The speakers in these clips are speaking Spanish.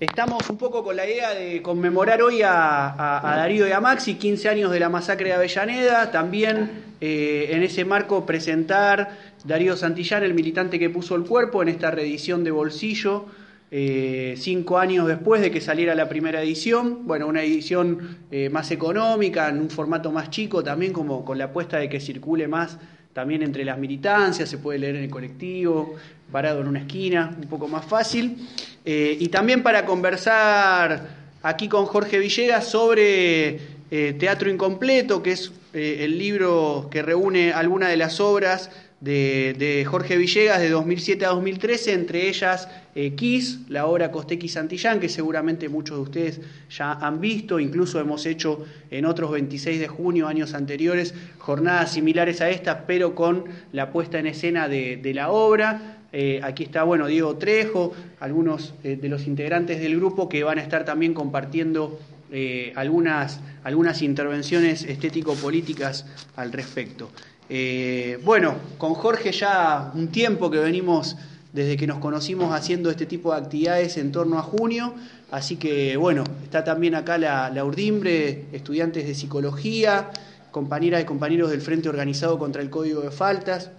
Estamos un poco con la idea de conmemorar hoy a, Darío y a Maxi, 15 años de la masacre de Avellaneda, también eh, en ese marco presentar Darío Santillán, el militante que puso el cuerpo en esta reedición de Bolsillo, eh, cinco años después de que saliera la primera edición, bueno, una edición eh, más económica, en un formato más chico, también como con la apuesta de que circule más también entre las militancias, se puede leer en el colectivo, parado en una esquina, un poco más fácil. Eh, y también para conversar aquí con Jorge Villegas sobre eh, Teatro Incompleto, que es eh, el libro que reúne algunas de las obras de, Jorge Villegas de 2007 a 2013, entre ellas Kiss, la obra Costequi Santillán, que seguramente muchos de ustedes ya han visto, incluso hemos hecho en otros 26 de junio, años anteriores, jornadas similares a estas, pero con la puesta en escena de la obra. Eh, aquí está, bueno, Diego Trejo, algunos eh, de los integrantes del grupo que van a estar también compartiendo eh, algunas, algunas intervenciones estético-políticas al respecto. Bueno, con Jorge ya un tiempo que venimos desde que nos conocimos haciendo este tipo de actividades en torno a junio, así que bueno, está también acá la, la Urdimbre, estudiantes de psicología, compañeras y compañeros del Frente Organizado contra el Código de Faltas,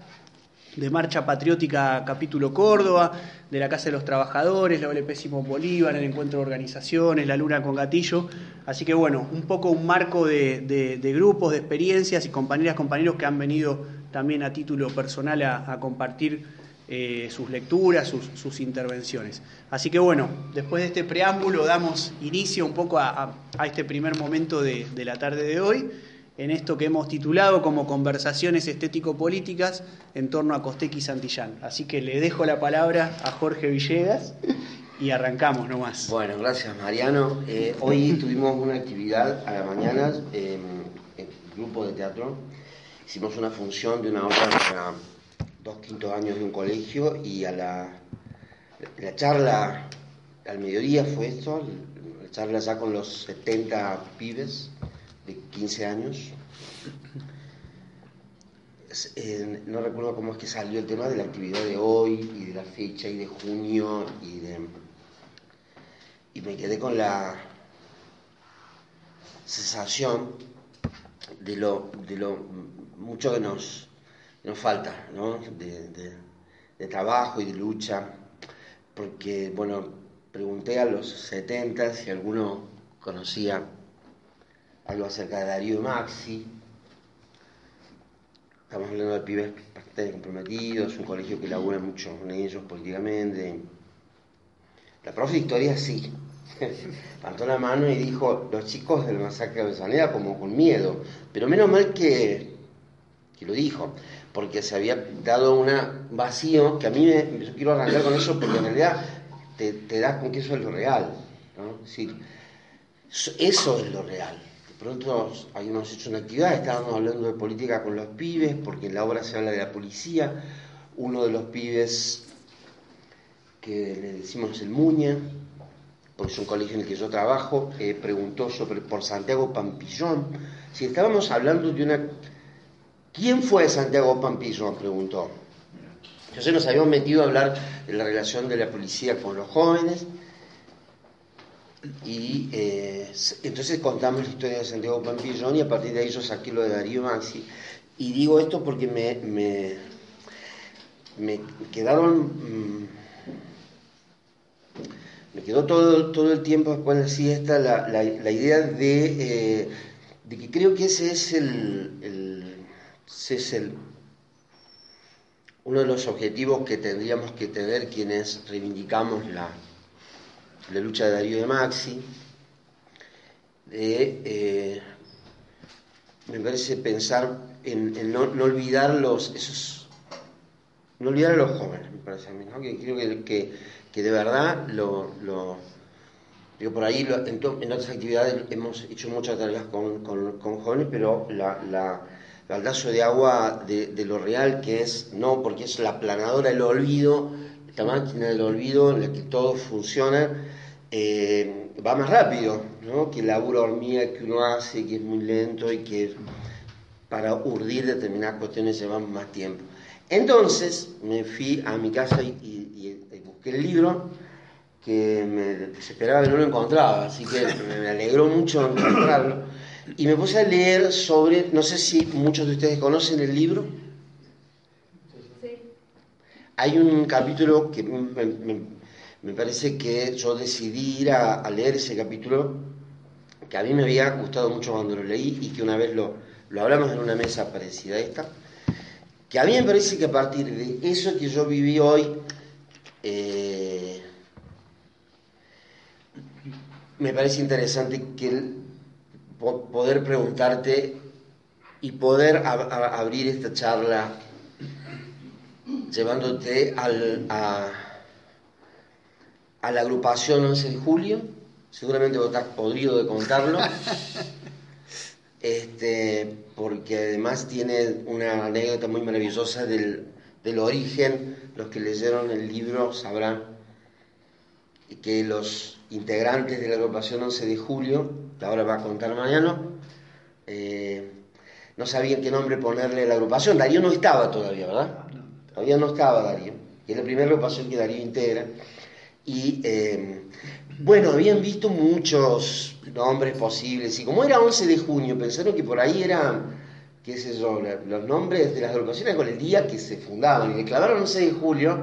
de Marcha Patriótica Capítulo Córdoba, de la Casa de los Trabajadores, la OLP Simón Bolívar, el Encuentro de Organizaciones, la Luna con Gatillo. Así que bueno, un poco un marco de, grupos, de experiencias y compañeras, compañeros que han venido también a título personal a, compartir eh, sus lecturas, sus, intervenciones. Así que bueno, después de este preámbulo damos inicio un poco a, este primer momento de la tarde de hoy en esto que hemos titulado como conversaciones estético-políticas en torno a Costequi y Santillán. Así que le dejo la palabra a Jorge Villegas y arrancamos nomás. Bueno, gracias Mariano. Eh, hoy tuvimos una actividad a la mañana en el grupo de teatro. Hicimos una función de una obra para dos quintos años de un colegio y a la, la charla al mediodía fue esto, la charla ya con los 70 pibes de 15 años. Eh, no recuerdo cómo es que salió el tema de la actividad de hoy y de la fecha y de junio y de... Y me quedé con la sensación de lo, de lo mucho que nos, nos falta, ¿no? de, de trabajo y de lucha, porque, bueno, pregunté a los 70 si alguno conocía algo acerca de Darío Maxi. Estamos hablando de pibes bastante comprometidos, un colegio que labura mucho en ellos políticamente. La profe de historia sí. Levantó la mano y dijo, los chicos del masacre de Avellaneda como con miedo. Pero menos mal que, que lo dijo, porque se había dado un vacío que a mí me, yo quiero arrancar con eso porque en realidad te, das con que eso es lo real. ¿no? eso es lo real pronto habíamos hecho una actividad, estábamos hablando de política con los pibes, porque en la obra se habla de la policía. Uno de los pibes que le decimos el Muña, porque es un colegio en el que yo trabajo, eh, preguntó sobre, por Santiago Pampillón. Si estábamos hablando de una... ¿Quién fue Santiago Pampillón? preguntó. Entonces nos habíamos metido a hablar de la relación de la policía con los jóvenes y eh, entonces contamos la historia de Santiago Pampillón y a partir de ahí yo saqué lo de Darío Maxi. Y digo esto porque me, me, me quedaron... Mm, me quedó todo, todo el tiempo después de la siesta la, la, idea de, eh, de, que creo que ese es el, el, ese es el uno de los objetivos que tendríamos que tener quienes reivindicamos la, la lucha de Darío de Maxi, de, eh, me parece pensar en, no, olvidar los, esos, no olvidar a los jóvenes, me parece a mí, ¿no? que creo que, que, de verdad lo, lo digo, por ahí en, otras actividades hemos hecho muchas tareas con, con, jóvenes, pero la, la el baldazo de agua de, de, lo real que es, no porque es la planadora del olvido, la máquina del olvido en la que todo funciona, eh, va más rápido, ¿no? que el laburo hormiga que uno hace, que es muy lento y que para urdir determinadas cuestiones lleva más tiempo. Entonces me fui a mi casa y, busqué el libro que me esperaba que no lo encontraba, así que me alegró mucho encontrarlo. Y me puse a leer sobre, no sé si muchos de ustedes conocen el libro. Hay un capítulo que me, parece que yo decidí ir a, leer ese capítulo, que a mí me había gustado mucho cuando lo leí y que una vez lo, lo hablamos en una mesa parecida a esta, que a mí me parece que a partir de eso que yo viví hoy, eh, me parece interesante que poder preguntarte y poder abrir esta charla llevándote al, a, a, la agrupación 11 de julio. Seguramente vos estás podrido de contarlo. Este, porque además tiene una anécdota muy maravillosa del, del origen. Los que leyeron el libro sabrán que los integrantes de la agrupación 11 de julio, que ahora va a contar Mariano, eh, no sabían qué nombre ponerle a la agrupación. Darío no estaba todavía, ¿verdad? Todavía no estaba Darío. Y es la primera agrupación que Darío integra. Y eh, bueno, habían visto muchos nombres posibles. Y como era 11 de junio, pensaron que por ahí eran, qué sé yo, los nombres de las agrupaciones con el día que se fundaban. Y le clavaron 11 de julio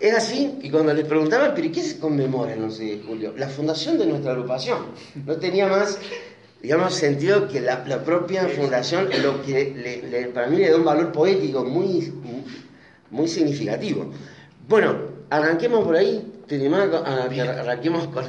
es así, y cuando les preguntaban, ¿pero qué se conmemora el 11 de julio? La fundación de nuestra agrupación. No tenía más, digamos, sentido que la, propia fundación, lo que para mí le da un valor poético muy, muy significativo. Bueno, arranquemos por ahí. ¿Te arranquemos con,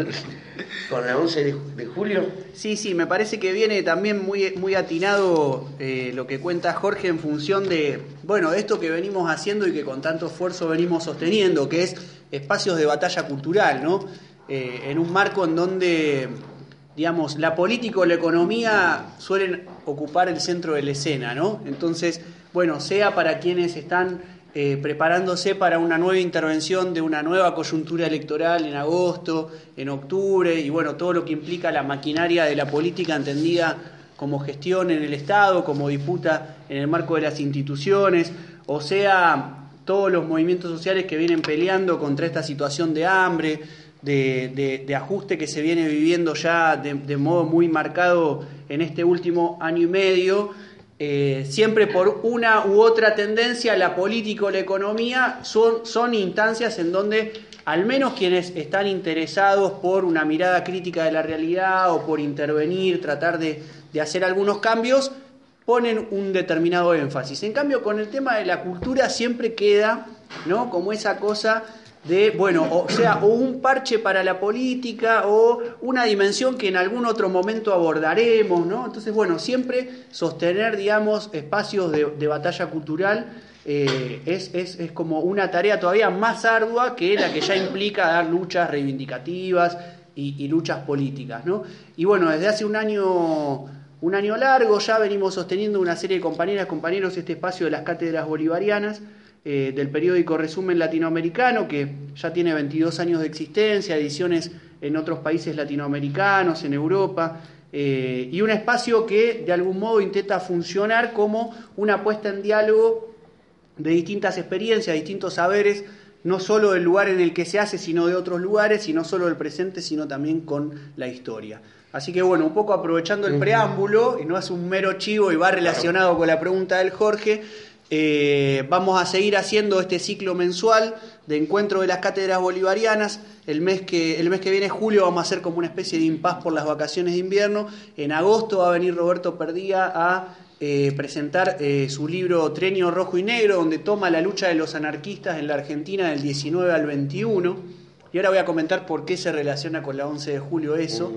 con la 11 de, julio? Sí, sí, me parece que viene también muy, muy atinado eh, lo que cuenta Jorge en función de, bueno, esto que venimos haciendo y que con tanto esfuerzo venimos sosteniendo, que es espacios de batalla cultural, ¿no? Eh, en un marco en donde, digamos, la política o la economía suelen ocupar el centro de la escena, ¿no? Entonces, bueno, sea para quienes están eh, preparándose para una nueva intervención de una nueva coyuntura electoral en agosto, en octubre, y bueno, todo lo que implica la maquinaria de la política entendida como gestión en el Estado, como disputa en el marco de las instituciones, o sea, todos los movimientos sociales que vienen peleando contra esta situación de hambre, de, ajuste que se viene viviendo ya de modo muy marcado en este último año y medio eh, siempre por una u otra tendencia, la política o la economía son, son instancias en donde al menos quienes están interesados por una mirada crítica de la realidad o por intervenir, tratar de, de hacer algunos cambios, ponen un determinado énfasis. En cambio, con el tema de la cultura siempre queda, ¿no? Como esa cosa de, bueno, o sea, o un parche para la política o una dimensión que en algún otro momento abordaremos, ¿no? Entonces, bueno, siempre sostener, digamos, espacios de, batalla cultural eh, es, es, es, como una tarea todavía más ardua que la que ya implica dar luchas reivindicativas y, y luchas políticas, ¿no? Y bueno, desde hace un año un año largo ya venimos sosteniendo una serie de compañeras, compañeros este espacio de las cátedras bolivarianas, eh, del periódico Resumen Latinoamericano, que ya tiene 22 años de existencia, ediciones en otros países latinoamericanos, en Europa, eh, y un espacio que de algún modo intenta funcionar como una puesta en diálogo de distintas experiencias, distintos saberes, no solo del lugar en el que se hace, sino de otros lugares, y no solo del presente, sino también con la historia. Así que bueno, un poco aprovechando el preámbulo, y no es un mero chivo y va relacionado con la pregunta del Jorge, eh, vamos a seguir haciendo este ciclo mensual de encuentro de las cátedras bolivarianas. El mes, que, el mes que viene, julio, vamos a hacer como una especie de impas por las vacaciones de invierno. En agosto va a venir Roberto Perdía a eh, presentar eh, su libro Trenio Rojo y Negro, donde toma la lucha de los anarquistas en la Argentina del 19 al 21. Y ahora voy a comentar por qué se relaciona con la 11 de julio eso.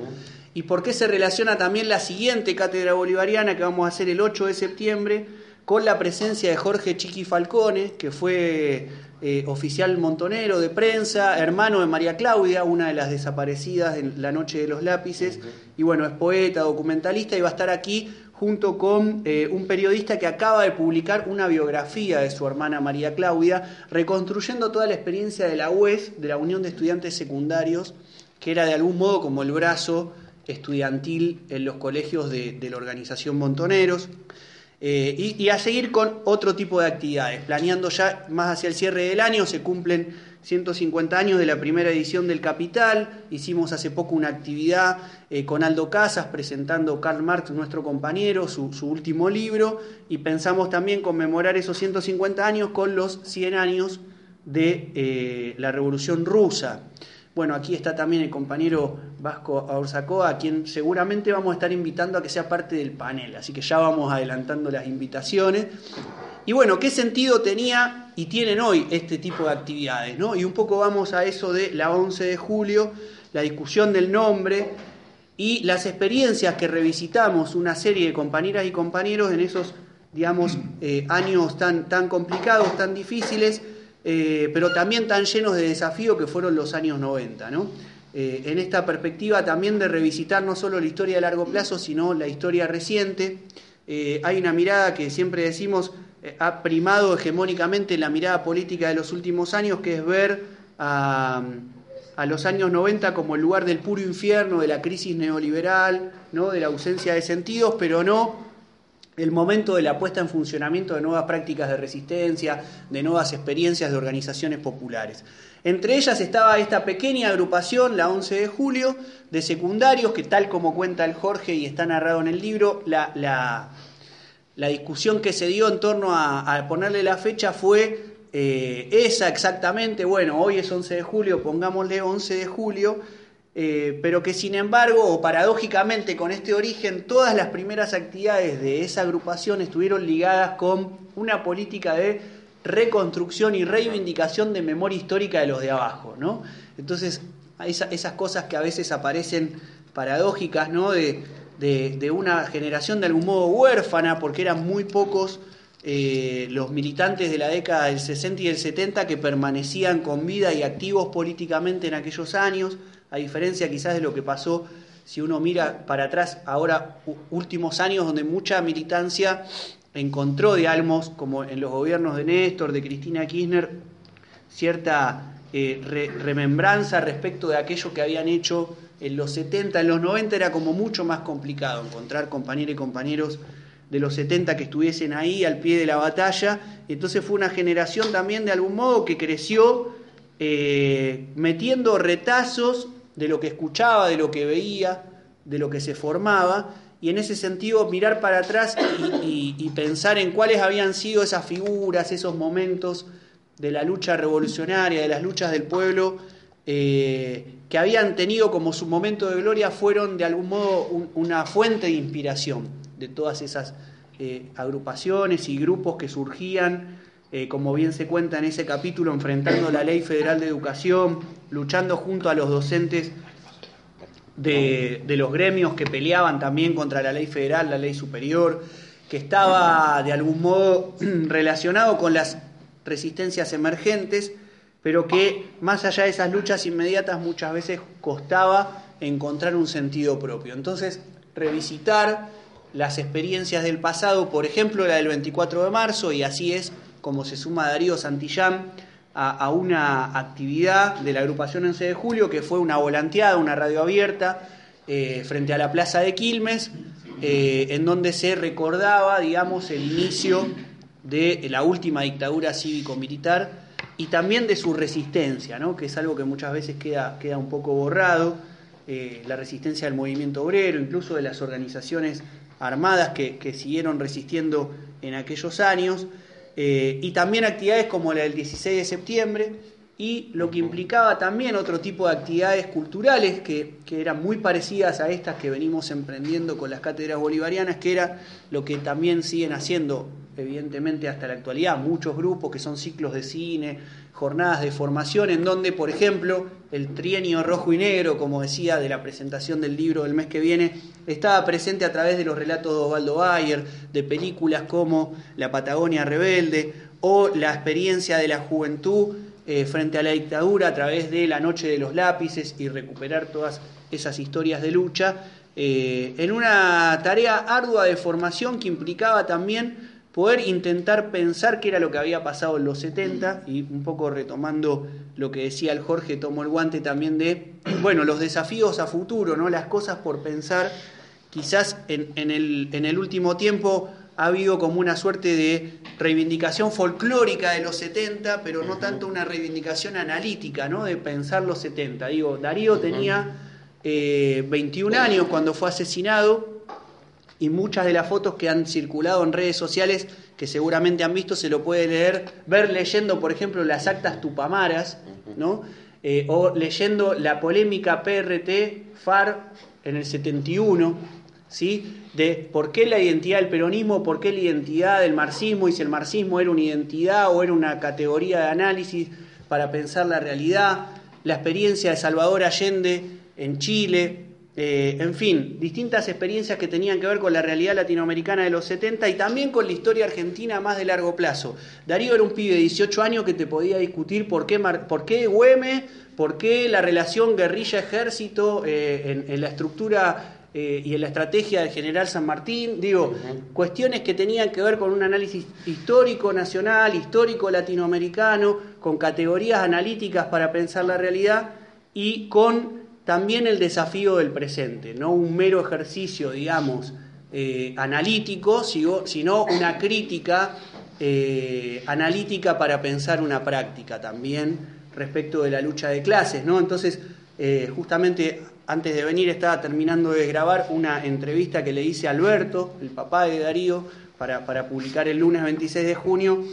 Y por qué se relaciona también la siguiente cátedra bolivariana que vamos a hacer el 8 de septiembre con la presencia de Jorge Chiqui Falcone, que fue eh, oficial montonero de prensa, hermano de María Claudia, una de las desaparecidas en la Noche de los Lápices, y bueno, es poeta, documentalista, y va a estar aquí junto con eh, un periodista que acaba de publicar una biografía de su hermana María Claudia, reconstruyendo toda la experiencia de la UES, de la Unión de Estudiantes Secundarios, que era de algún modo como el brazo estudiantil en los colegios de, de la organización Montoneros. Eh, y, a seguir con otro tipo de actividades. Planeando ya más hacia el cierre del año, se cumplen 150 años de la primera edición del Capital, hicimos hace poco una actividad eh, con Aldo Casas presentando Karl Marx, nuestro compañero, su, último libro, y pensamos también conmemorar esos 150 años con los 100 años de eh, la Revolución Rusa. Bueno, aquí está también el compañero Vasco Aurzacoa, a quien seguramente vamos a estar invitando a que sea parte del panel, así que ya vamos adelantando las invitaciones. Y bueno, ¿qué sentido tenía y tienen hoy este tipo de actividades? ¿no? Y un poco vamos a eso de la 11 de julio, la discusión del nombre y las experiencias que revisitamos una serie de compañeras y compañeros en esos, digamos, eh, años tan, tan complicados, tan difíciles eh, pero también tan llenos de desafío que fueron los años 90. ¿no? Eh, en esta perspectiva también de revisitar no solo la historia de largo plazo, sino la historia reciente, eh, hay una mirada que siempre decimos ha primado hegemónicamente la mirada política de los últimos años, que es ver a, a, los años 90 como el lugar del puro infierno, de la crisis neoliberal, ¿no? de la ausencia de sentidos, pero no el momento de la puesta en funcionamiento de nuevas prácticas de resistencia, de nuevas experiencias de organizaciones populares. Entre ellas estaba esta pequeña agrupación, la 11 de julio, de secundarios, que tal como cuenta el Jorge y está narrado en el libro, la, la, discusión que se dio en torno a, ponerle la fecha fue eh, esa exactamente, bueno, hoy es 11 de julio, pongámosle 11 de julio, eh, pero que sin embargo, o paradójicamente con este origen, todas las primeras actividades de esa agrupación estuvieron ligadas con una política de reconstrucción y reivindicación de memoria histórica de los de abajo, ¿no? Entonces, esas cosas que a veces aparecen paradójicas, ¿no? De, una generación de algún modo huérfana, porque eran muy pocos eh, los militantes de la década del 60 y del 70 que permanecían con vida y activos políticamente en aquellos años a diferencia quizás de lo que pasó si uno mira para atrás ahora últimos años donde mucha militancia encontró de Almos, como en los gobiernos de Néstor, de Cristina Kirchner, cierta eh, remembranza respecto de aquello que habían hecho en los 70, en los 90 era como mucho más complicado encontrar compañeros y compañeros de los 70 que estuviesen ahí al pie de la batalla. Entonces fue una generación también de algún modo que creció eh, metiendo retazos de lo que escuchaba, de lo que veía, de lo que se formaba, y en ese sentido mirar para atrás y, pensar en cuáles habían sido esas figuras, esos momentos de la lucha revolucionaria, de las luchas del pueblo, eh, que habían tenido como su momento de gloria, fueron de algún modo una fuente de inspiración de todas esas eh, agrupaciones y grupos que surgían eh, como bien se cuenta en ese capítulo, enfrentando la Ley Federal de Educación, luchando junto a los docentes de, los gremios que peleaban también contra la ley federal, la ley superior, que estaba de algún modo relacionado con las resistencias emergentes, pero que más allá de esas luchas inmediatas muchas veces costaba encontrar un sentido propio. Entonces, revisitar las experiencias del pasado, por ejemplo la del 24 de marzo, y así es como se suma Darío Santillán a, una actividad de la agrupación 11 de julio, que fue una volanteada, una radio abierta, eh, frente a la plaza de Quilmes, eh, en donde se recordaba, digamos, el inicio de la última dictadura cívico-militar y también de su resistencia, ¿no? que es algo que muchas veces queda, queda un poco borrado, eh, la resistencia del movimiento obrero, incluso de las organizaciones armadas que, que siguieron resistiendo en aquellos años. Eh, y también actividades como la del 16 de septiembre y lo que implicaba también otro tipo de actividades culturales que, que, eran muy parecidas a estas que venimos emprendiendo con las cátedras bolivarianas, que era lo que también siguen haciendo evidentemente hasta la actualidad muchos grupos que son ciclos de cine, jornadas de formación en donde, por ejemplo, el trienio rojo y negro, como decía, de la presentación del libro del mes que viene, estaba presente a través de los relatos de Osvaldo Bayer, de películas como La Patagonia Rebelde o la experiencia de la juventud eh, frente a la dictadura a través de La Noche de los Lápices y recuperar todas esas historias de lucha, eh, en una tarea ardua de formación que implicaba también poder intentar pensar qué era lo que había pasado en los 70 y un poco retomando lo que decía el Jorge, tomó el guante también de, bueno, los desafíos a futuro, ¿no? Las cosas por pensar, quizás en, el, en el último tiempo ha habido como una suerte de reivindicación folclórica de los 70, pero no tanto una reivindicación analítica, ¿no? De pensar los 70. Digo, Darío tenía 21 eh, años cuando fue asesinado y muchas de las fotos que han circulado en redes sociales, que seguramente han visto, se lo puede leer, ver leyendo, por ejemplo, las actas tupamaras, ¿no? Eh, o leyendo la polémica PRT-FAR en el 71, ¿sí? de por qué la identidad del peronismo, por qué la identidad del marxismo, y si el marxismo era una identidad o era una categoría de análisis para pensar la realidad, la experiencia de Salvador Allende en Chile, eh, en fin, distintas experiencias que tenían que ver con la realidad latinoamericana de los 70 y también con la historia argentina más de largo plazo. Darío era un pibe de 18 años que te podía discutir por qué, por qué Güeme, por qué la relación guerrilla-ejército eh, en, la estructura eh, y en la estrategia del general San Martín, digo, cuestiones que tenían que ver con un análisis histórico nacional, histórico latinoamericano, con categorías analíticas para pensar la realidad y con también el desafío del presente, no un mero ejercicio, digamos, eh, analítico, sino una crítica eh, analítica para pensar una práctica también respecto de la lucha de clases, ¿no? Entonces, eh, justamente antes de venir estaba terminando de grabar una entrevista que le hice a Alberto, el papá de Darío, para, para publicar el lunes 26 de junio,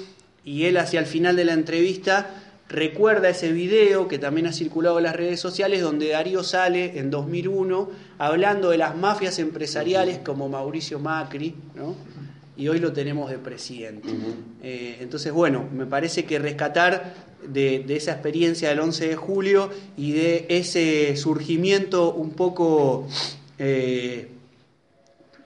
y él hacia el final de la entrevista recuerda ese video que también ha circulado en las redes sociales donde Darío sale en 2001 hablando de las mafias empresariales como Mauricio Macri, ¿no? y hoy lo tenemos de presidente. Eh, entonces, bueno, me parece que rescatar de, esa experiencia del 11 de julio y de ese surgimiento un poco... Eh,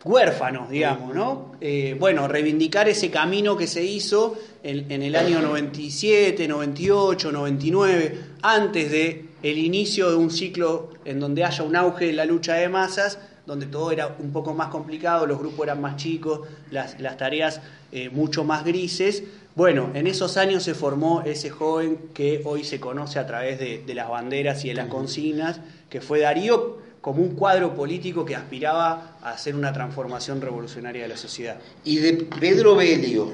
huérfanos, digamos, ¿no? Eh, bueno, reivindicar ese camino que se hizo en, el año 97, 98, 99, antes de el inicio de un ciclo en donde haya un auge de la lucha de masas, donde todo era un poco más complicado, los grupos eran más chicos, las, tareas eh, mucho más grises. Bueno, en esos años se formó ese joven que hoy se conoce a través de, de las banderas y de las consignas, que fue Darío, como un cuadro político que aspiraba a hacer una transformación revolucionaria de la sociedad. Y de Pedro Belio,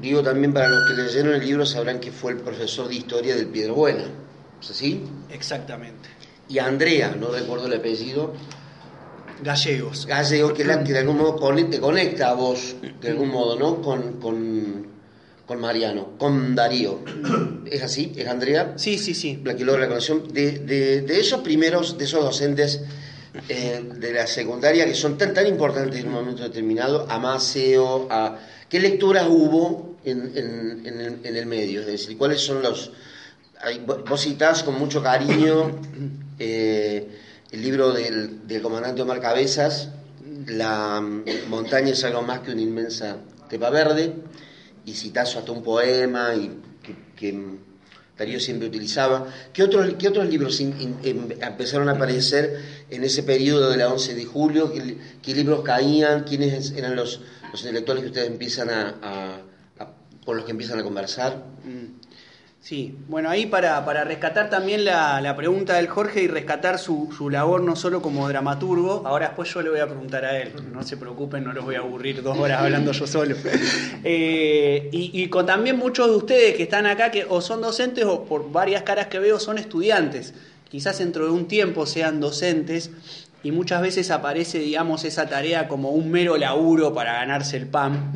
digo también para los que leyeron el libro sabrán que fue el profesor de historia del Piedro Buena, ¿es así? Exactamente. Y Andrea, no recuerdo el apellido. Gallegos. Gallegos, que, la, que de algún modo te conecta a vos, de algún modo, ¿no? Con, con con Mariano, con Darío. ¿Es así? ¿Es Andrea? Sí, sí, sí. La que logra la conexión. De, de, esos primeros, de esos docentes eh, de la secundaria que son tan, tan importantes en un momento determinado, a Maceo, a... ¿Qué lecturas hubo en, en, en, el, medio? Es decir, ¿cuáles son los... vos citás con mucho cariño eh, el libro del, del comandante Omar Cabezas, La montaña es algo más que una inmensa tepa verde y citazo hasta un poema y que, Darío siempre utilizaba. ¿Qué otros, qué otros libros em, empezaron a aparecer en ese periodo de la 11 de julio? ¿Qué, libros caían? ¿Quiénes eran los, los intelectuales que ustedes empiezan a, con los que empiezan a conversar? Mm. Sí, bueno, ahí para, para rescatar también la, la, pregunta del Jorge y rescatar su, su, labor no solo como dramaturgo, ahora después yo le voy a preguntar a él, no se preocupen, no los voy a aburrir dos horas hablando yo solo. Eh, y, y, con también muchos de ustedes que están acá, que o son docentes o por varias caras que veo son estudiantes, quizás dentro de un tiempo sean docentes y muchas veces aparece, digamos, esa tarea como un mero laburo para ganarse el pan.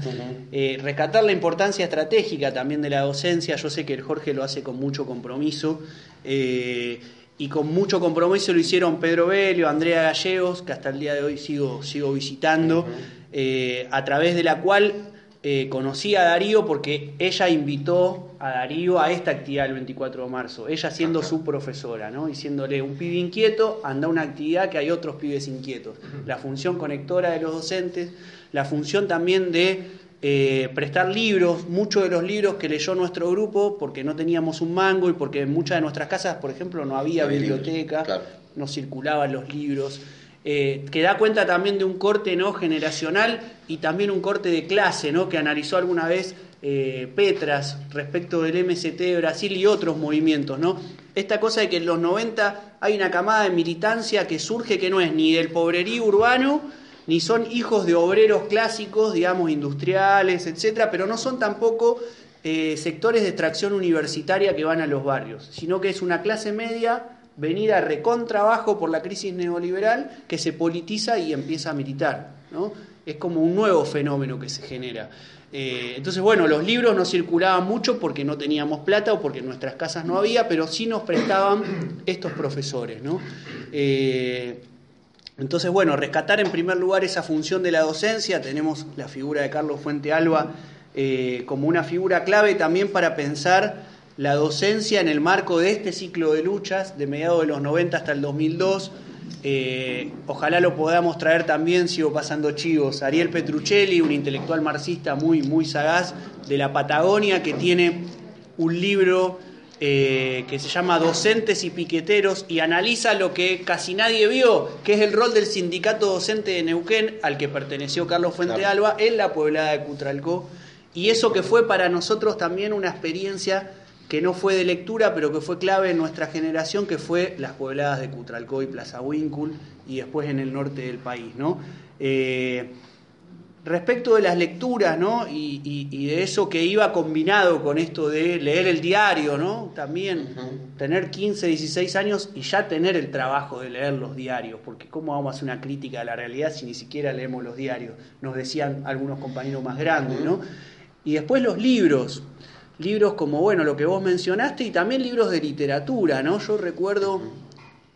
Eh, rescatar la importancia estratégica también de la docencia, yo sé que el Jorge lo hace con mucho compromiso, eh, y con mucho compromiso lo hicieron Pedro Belio, Andrea Gallegos, que hasta el día de hoy sigo, sigo visitando, eh, a través de la cual eh, conocí a Darío porque ella invitó a Darío a esta actividad el 24 de marzo, ella siendo su profesora, ¿no? diciéndole un pibe inquieto, anda a una actividad que hay otros pibes inquietos. La función conectora de los docentes, la función también de eh, prestar libros, muchos de los libros que leyó nuestro grupo, porque no teníamos un mango y porque en muchas de nuestras casas, por ejemplo, no había biblioteca, no circulaban los libros. Eh, que da cuenta también de un corte ¿no? generacional y también un corte de clase ¿no? que analizó alguna vez eh, Petras respecto del MST de Brasil y otros movimientos. ¿no? Esta cosa de que en los 90 hay una camada de militancia que surge que no es ni del pobrerío urbano, ni son hijos de obreros clásicos, digamos, industriales, etcétera, pero no son tampoco eh, sectores de extracción universitaria que van a los barrios, sino que es una clase media venida a recontrabajo por la crisis neoliberal que se politiza y empieza a militar. ¿no? Es como un nuevo fenómeno que se genera. Eh, entonces, bueno, los libros no circulaban mucho porque no teníamos plata o porque en nuestras casas no había, pero sí nos prestaban estos profesores. ¿no? Eh, entonces, bueno, rescatar en primer lugar esa función de la docencia, tenemos la figura de Carlos Fuente Alba eh, como una figura clave también para pensar la docencia en el marco de este ciclo de luchas, de mediados de los 90 hasta el 2002. Eh, ojalá lo podamos traer también, sigo pasando chivos, Ariel Petruccelli, un intelectual marxista muy, muy sagaz de la Patagonia, que tiene un libro eh, que se llama Docentes y Piqueteros y analiza lo que casi nadie vio, que es el rol del sindicato docente de Neuquén, al que perteneció Carlos Fuente Alba, en la poblada de Cutralcó. Y eso que fue para nosotros también una experiencia que no fue de lectura, pero que fue clave en nuestra generación, que fue las pobladas de Cutralcó y Plaza Huíncul, y después en el norte del país, ¿no? Eh, respecto de las lecturas, ¿no? Y, de eso que iba combinado con esto de leer el diario, ¿no? También tener 15, 16 años y ya tener el trabajo de leer los diarios, porque ¿cómo vamos a hacer una crítica a la realidad si ni siquiera leemos los diarios? Nos decían algunos compañeros más grandes, ¿no? Y después los libros libros como, bueno, lo que vos mencionaste, y también libros de literatura, ¿no? Yo recuerdo,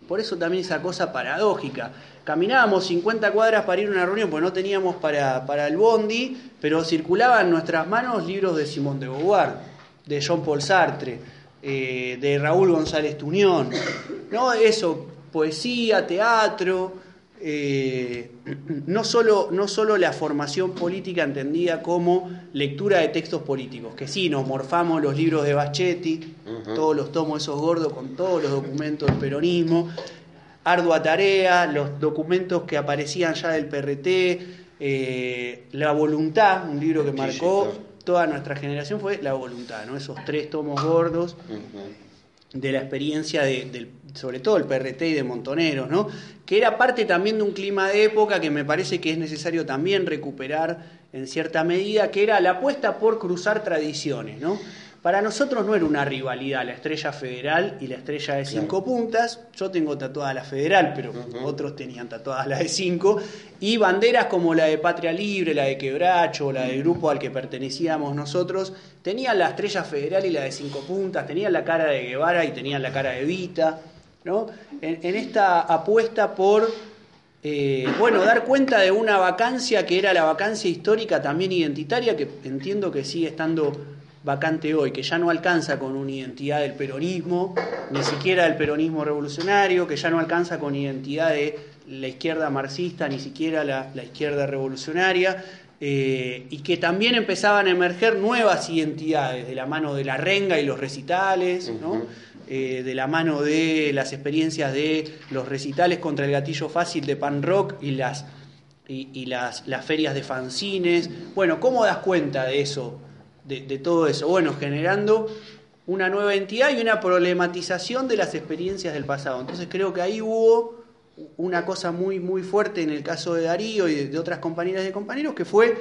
por eso también esa cosa paradójica. Caminábamos 50 cuadras para ir a una reunión, porque no teníamos para, para el bondi, pero circulaban en nuestras manos libros de Simón de Beauvoir, de Jean Paul Sartre, eh, de Raúl González Tuñón, ¿no? Eso, poesía, teatro, eh, no, solo, no solo la formación política entendida como lectura de textos políticos, que sí, nos morfamos los libros de Bachetti, todos los tomos esos gordos con todos los documentos del peronismo, ardua tarea, los documentos que aparecían ya del PRT, eh, La Voluntad, un libro que marcó toda nuestra generación, fue La Voluntad, ¿no? esos tres tomos gordos de la experiencia de, sobre todo el PRT y de Montoneros, ¿no? que era parte también de un clima de época que me parece que es necesario también recuperar en cierta medida, que era la apuesta por cruzar tradiciones. ¿no? Para nosotros no era una rivalidad la estrella federal y la estrella de cinco puntas. Yo tengo tatuada la federal, pero otros tenían tatuadas la de cinco. Y banderas como la de Patria Libre, la de Quebracho, la del grupo al que pertenecíamos nosotros, tenían la estrella federal y la de cinco puntas, tenían la cara de Guevara y tenían la cara de Vita. ¿no? En, esta apuesta por eh, bueno, dar cuenta de una vacancia que era la vacancia histórica también identitaria, que entiendo que sigue estando vacante hoy, que ya no alcanza con una identidad del peronismo, ni siquiera del peronismo revolucionario, que ya no alcanza con identidad de la izquierda marxista, ni siquiera la, izquierda revolucionaria, eh, y que también empezaban a emerger nuevas identidades de la mano de la renga y los recitales, eh, de la mano de las experiencias de los recitales contra el gatillo fácil de pan rock y las, y, las, las ferias de fanzines. Bueno, ¿cómo das cuenta de eso? De, todo eso? Bueno, generando una nueva entidad y una problematización de las experiencias del pasado. Entonces creo que ahí hubo una cosa muy, muy fuerte en el caso de Darío y de, otras compañeras y compañeros, que fue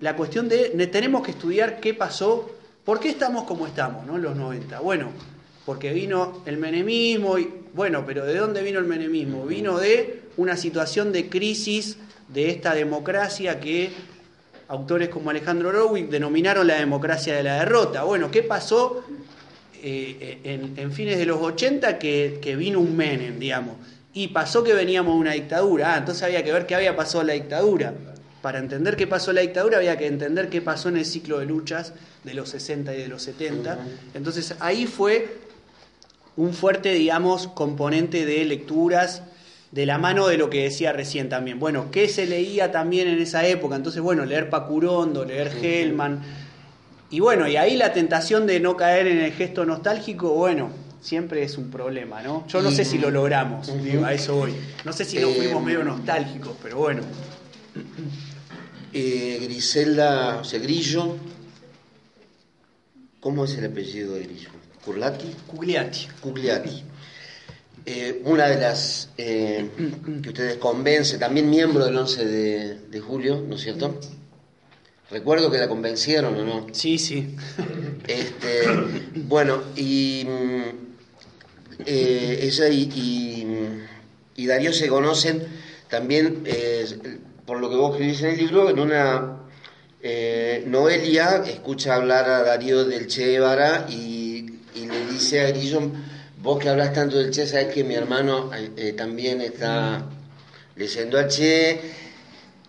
la cuestión de, tenemos que estudiar qué pasó, por qué estamos como estamos, ¿no? En los 90. Bueno, porque vino el menemismo y, bueno, pero ¿de dónde vino el menemismo? Vino de una situación de crisis de esta democracia que autores como Alejandro Rowick denominaron la democracia de la derrota. Bueno, ¿qué pasó eh, en, fines de los 80 que, vino un Menem, digamos? Y pasó que veníamos de una dictadura. Ah, entonces había que ver qué había pasado la dictadura. Para entender qué pasó la dictadura había que entender qué pasó en el ciclo de luchas de los 60 y de los 70. Entonces ahí fue un fuerte, digamos, componente de lecturas de la mano de lo que decía recién también. Bueno, ¿qué se leía también en esa época? Entonces, bueno, leer Pacurondo, leer Hellman. Y bueno, y ahí la tentación de no caer en el gesto nostálgico, bueno, siempre es un problema, ¿no? Yo no sé si lo logramos, digo, a eso voy. No sé si nos fuimos eh, medio nostálgicos, pero bueno. Eh, Griselda Segrillo. ¿Cómo es el apellido de Grillo? ¿Curlati? Cugliati. Cugliati. Eh, una de las eh, que ustedes convencen, también miembro del 11 de, de julio, ¿no es cierto? Recuerdo que la convencieron o no. Sí, sí. Este, bueno, y eh, ella y, y, y Darío se conocen también, por lo que vos escribís en el libro, en una Noelia escucha hablar a Darío del Che Guevara y, y le dice a Grillo, vos que hablas tanto del Che, sabes que mi hermano eh, también está leyendo al Che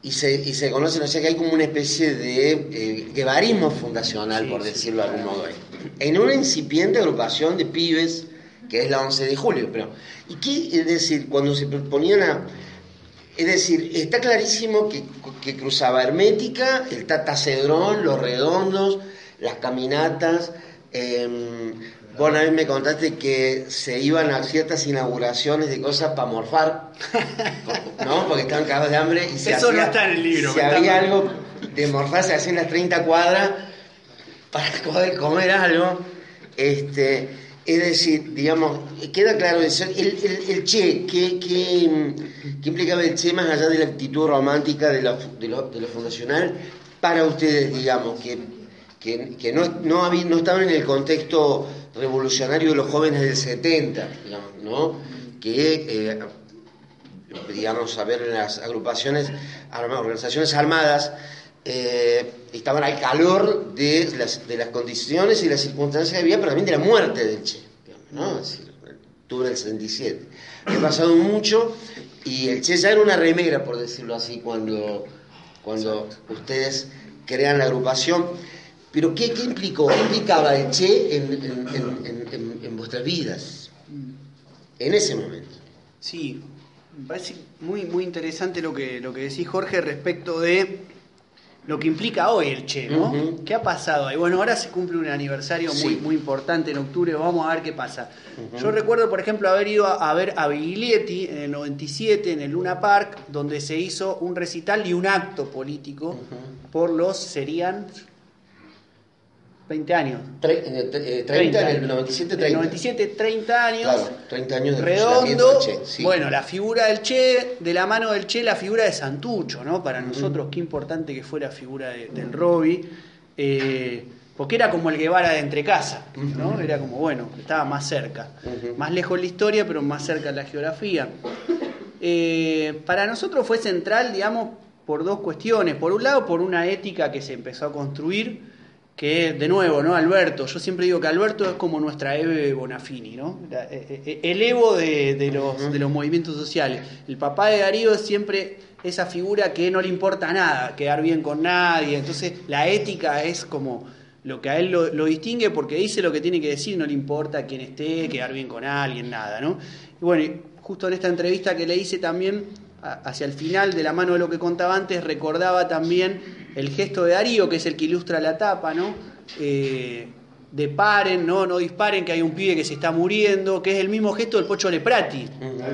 y se, y se conocen, o sea que hay como una especie de eh, guevarismo fundacional, Sí, por sí, decirlo de algún modo. En una incipiente agrupación de pibes, que es la 11 de julio. Pero, ¿Y qué es decir, cuando se ponían a... Es decir, está clarísimo que, que cruzaba Hermética, el Tata Cedrón, Los Redondos, las caminatas. Eh, vos una vez me contaste que se iban a ciertas inauguraciones de cosas para morfar, ¿no? Porque estaban cagados de hambre y se Eso no está en el libro, Si había algo de morfar, se hacían las 30 cuadras para poder comer algo. Este, es decir, digamos, queda claro eso. El, el- el Che, ¿qué, qué, qué implicaba el Che más allá de la actitud romántica de, la de lo, de lo fundacional para ustedes, digamos, que, que, que no, no, habí- no estaban en el contexto revolucionario de los jóvenes del 70, digamos, ¿no? Que, eh, digamos, a ver, en las agrupaciones, organizaciones armadas, eh, estaban al calor de las, de las condiciones y las circunstancias que había, pero también de la muerte del Che, digamos, ¿no? Es decir, octubre del 77. Ha pasado mucho y el Che ya era una remera, por decirlo así, cuando, cuando ustedes crean la agrupación. Pero ¿qué, qué implicó? ¿Qué implicaba el Che en, en- en- vuestras vidas? En ese momento. Sí, me parece muy, muy interesante lo que, lo que decís, Jorge, respecto de lo que implica hoy el Che, ¿no? ¿Qué ha pasado ahí? Bueno, ahora se cumple un aniversario muy, Sí. muy importante en octubre, vamos a ver qué pasa. Yo recuerdo, por ejemplo, haber ido a, a ver a Biglietti en el 97 en el Luna Park, donde se hizo un recital y un acto político por los, serían 20 años. Tre- eh, tre- eh, 30, en el años. 97, En 30. el 97, 30 años. Claro, 30 años de Redondo, del Che, sí. bueno, la figura del Che, de la mano del Che, la figura de Santucho, ¿no? Para nosotros, qué importante que fue la figura de- del Roby, eh, porque era como el Guevara de entre casa, ¿no? Era como, bueno, estaba más cerca, más lejos la historia, pero más cerca la geografía. Eh, para nosotros fue central, digamos, por dos cuestiones. Por un lado, por una ética que se empezó a construir, que es, de nuevo, ¿no? Alberto. Yo siempre digo que Alberto es como nuestra Eve Bonafini, ¿no? La- eh, eh, el Evo de, de los, de los movimientos sociales. El papá de Darío es siempre esa figura que no le importa nada, quedar bien con nadie. Entonces, la ética es como lo que a él lo, lo distingue porque dice lo que tiene que decir, no le importa quién esté, quedar bien con alguien, nada, ¿no? Y bueno, justo en esta entrevista que le hice también, hacia el final, de la mano de lo que contaba antes, recordaba también el gesto de Darío, que es el que ilustra la tapa, ¿no? Eh, de paren, ¿no? No disparen, que hay un pibe que se está muriendo, que es el mismo gesto del Pocho Leprati,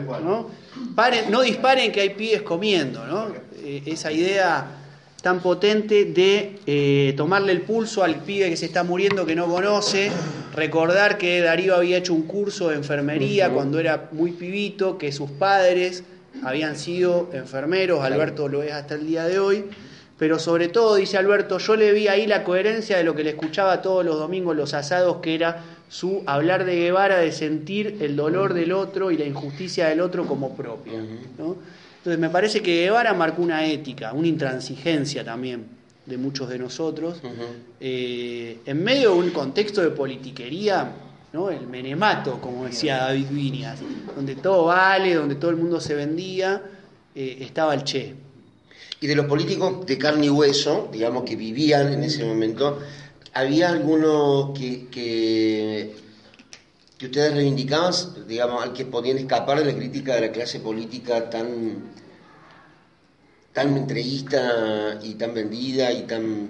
cual. ¿no? Paren, no disparen que hay pibes comiendo, ¿no? Eh, esa idea tan potente de eh, tomarle el pulso al pibe que se está muriendo que no conoce, recordar que Darío había hecho un curso de enfermería cuando era muy pibito, que sus padres habían sido enfermeros, Alberto lo es hasta el día de hoy, pero sobre todo, dice Alberto, yo le vi ahí la coherencia de lo que le escuchaba todos los domingos los asados, que era su hablar de Guevara, de sentir el dolor del otro y la injusticia del otro como propia. ¿no? Entonces me parece que Guevara marcó una ética, una intransigencia también de muchos de nosotros, eh, en medio de un contexto de politiquería, ¿no? el menemato, como decía David Viñas, donde todo vale, donde todo el mundo se vendía, eh, estaba el Che. Y de los políticos de carne y hueso, digamos, que vivían en ese momento, ¿había alguno que, que, que ustedes reivindicaban, digamos, al que podían escapar de la crítica de la clase política tan, tan entreguista y tan vendida y tan...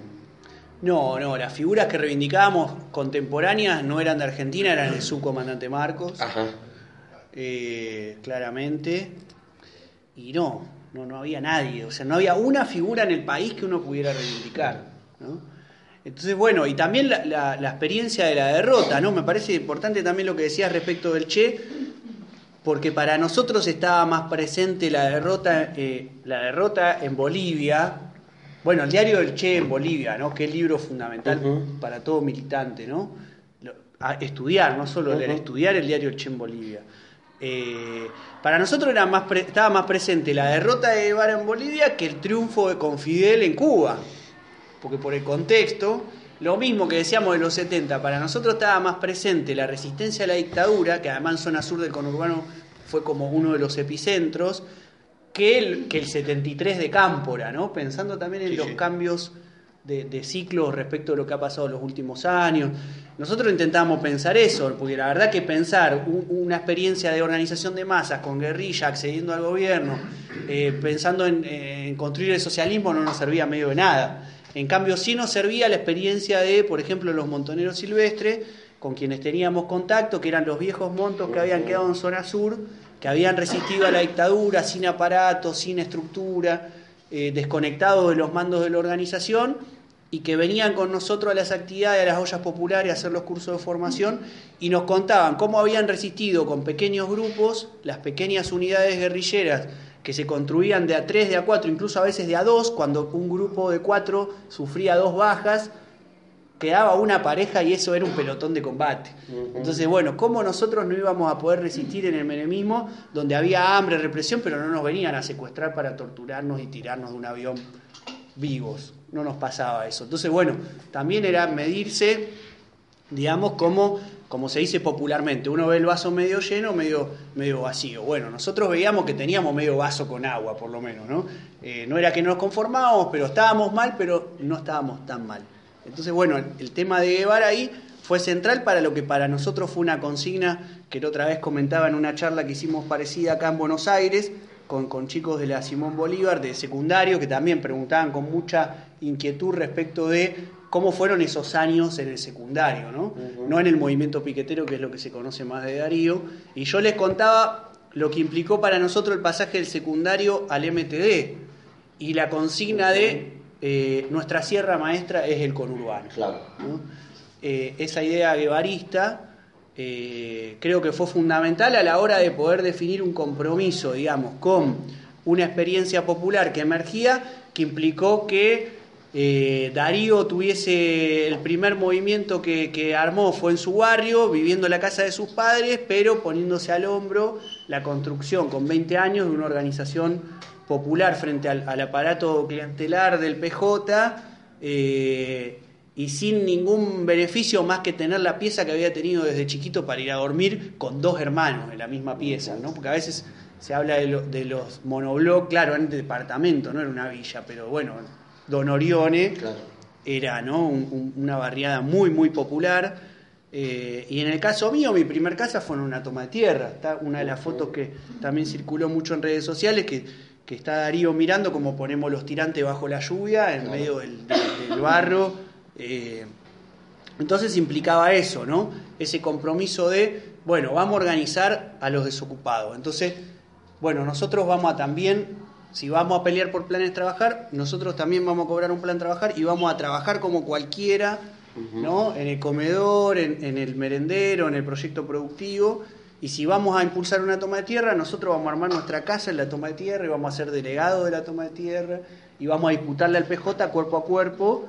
No, no, las figuras que reivindicábamos contemporáneas no eran de Argentina, eran el subcomandante Marcos. Ajá. eh, claramente. Y no, no, no había nadie. O sea, no había una figura en el país que uno pudiera reivindicar. ¿no? Entonces, bueno, y también la, la- la experiencia de la derrota, ¿no? Me parece importante también lo que decías respecto del Che, porque para nosotros estaba más presente la derrota, eh, la derrota en Bolivia, bueno, el diario del Che en Bolivia, ¿no? que es el libro fundamental para todo militante, ¿no? A estudiar, no solo leer, estudiar el diario del Che en Bolivia. Eh, para nosotros era más estaba más presente la derrota de Guevara en Bolivia que el triunfo de Confidel en Cuba, porque por el contexto lo mismo que decíamos de los 70, para nosotros estaba más presente la resistencia a la dictadura, que además en zona sur del conurbano fue como uno de los epicentros, que el, que el 73 de Cámpora, ¿no? Pensando también en los cambios de, de ciclo respecto a lo que ha pasado en los últimos años. Nosotros intentamos pensar eso, porque la verdad que pensar una experiencia de organización de masas con guerrilla accediendo al gobierno, eh, pensando en, en construir el socialismo no nos servía medio de nada. En cambio, sí nos servía la experiencia de, por ejemplo, los montoneros silvestres, con quienes teníamos contacto, que eran los viejos montos que habían quedado en zona sur, que habían resistido a la dictadura sin aparato, sin estructura, eh, desconectados de los mandos de la organización y que venían con nosotros a las actividades, a las ollas populares, a hacer los cursos de formación y nos contaban cómo habían resistido con pequeños grupos las pequeñas unidades guerrilleras que se construían de a tres, de a cuatro, incluso a veces de a dos, cuando un grupo de cuatro sufría dos bajas, quedaba una pareja y eso era un pelotón de combate. Entonces, bueno, ¿cómo nosotros no íbamos a poder resistir en el menemismo donde había hambre, represión, pero no nos venían a secuestrar para torturarnos y tirarnos de un avión vivos? No nos pasaba eso. Entonces, bueno, también era medirse, digamos, como como se dice popularmente, uno ve el vaso medio lleno, medio, medio vacío. Bueno, nosotros veíamos que teníamos medio vaso con agua, por lo menos, ¿no? Eh, no era que nos conformábamos, pero estábamos mal, pero no estábamos tan mal. Entonces, bueno, el, tema de Guevara ahí fue central para lo que para nosotros fue una consigna que la otra vez comentaba en una charla que hicimos parecida acá en Buenos Aires, con, con, chicos de la Simón Bolívar de secundario que también preguntaban con mucha inquietud respecto de cómo fueron esos años en el secundario, ¿no? No en el movimiento piquetero, que es lo que se conoce más de Darío. Y yo les contaba lo que implicó para nosotros el pasaje del secundario al MTD y la consigna de eh, nuestra sierra maestra es el conurbano. Claro. Eh, esa idea guevarista eh, creo que fue fundamental a la hora de poder definir un compromiso, digamos, con una experiencia popular que emergía, que implicó que eh, Darío tuviese el primer movimiento que, armó fue en su barrio, viviendo en la casa de sus padres, pero poniéndose al hombro la construcción con 20 años de una organización popular frente al, aparato clientelar del PJ eh, y sin ningún beneficio más que tener la pieza que había tenido desde chiquito para ir a dormir con dos hermanos en la misma pieza, ¿no? porque a veces se habla de, de los monoblocks, claro, en el departamento, no era una villa, pero bueno, Don Orione, era ¿no? una barriada muy, muy popular. Eh, y en el caso mío, mi primer casa fue en una toma de tierra. Está una de las fotos que también circuló mucho en redes sociales, que, que está Darío mirando como ponemos los tirantes bajo la lluvia, en medio del, barro. Eh, entonces implicaba eso, ¿no? Ese compromiso de, bueno, vamos a organizar a los desocupados. Entonces, bueno, nosotros vamos a también si vamos a pelear por planes de trabajar, nosotros también vamos a cobrar un plan de trabajar y vamos a trabajar como cualquiera, ¿no? En el comedor, en, el merendero, en el proyecto productivo. Y si vamos a impulsar una toma de tierra, nosotros vamos a armar nuestra casa en la toma de tierra y vamos a ser delegados de la toma de tierra y vamos a disputarle al PJ cuerpo a cuerpo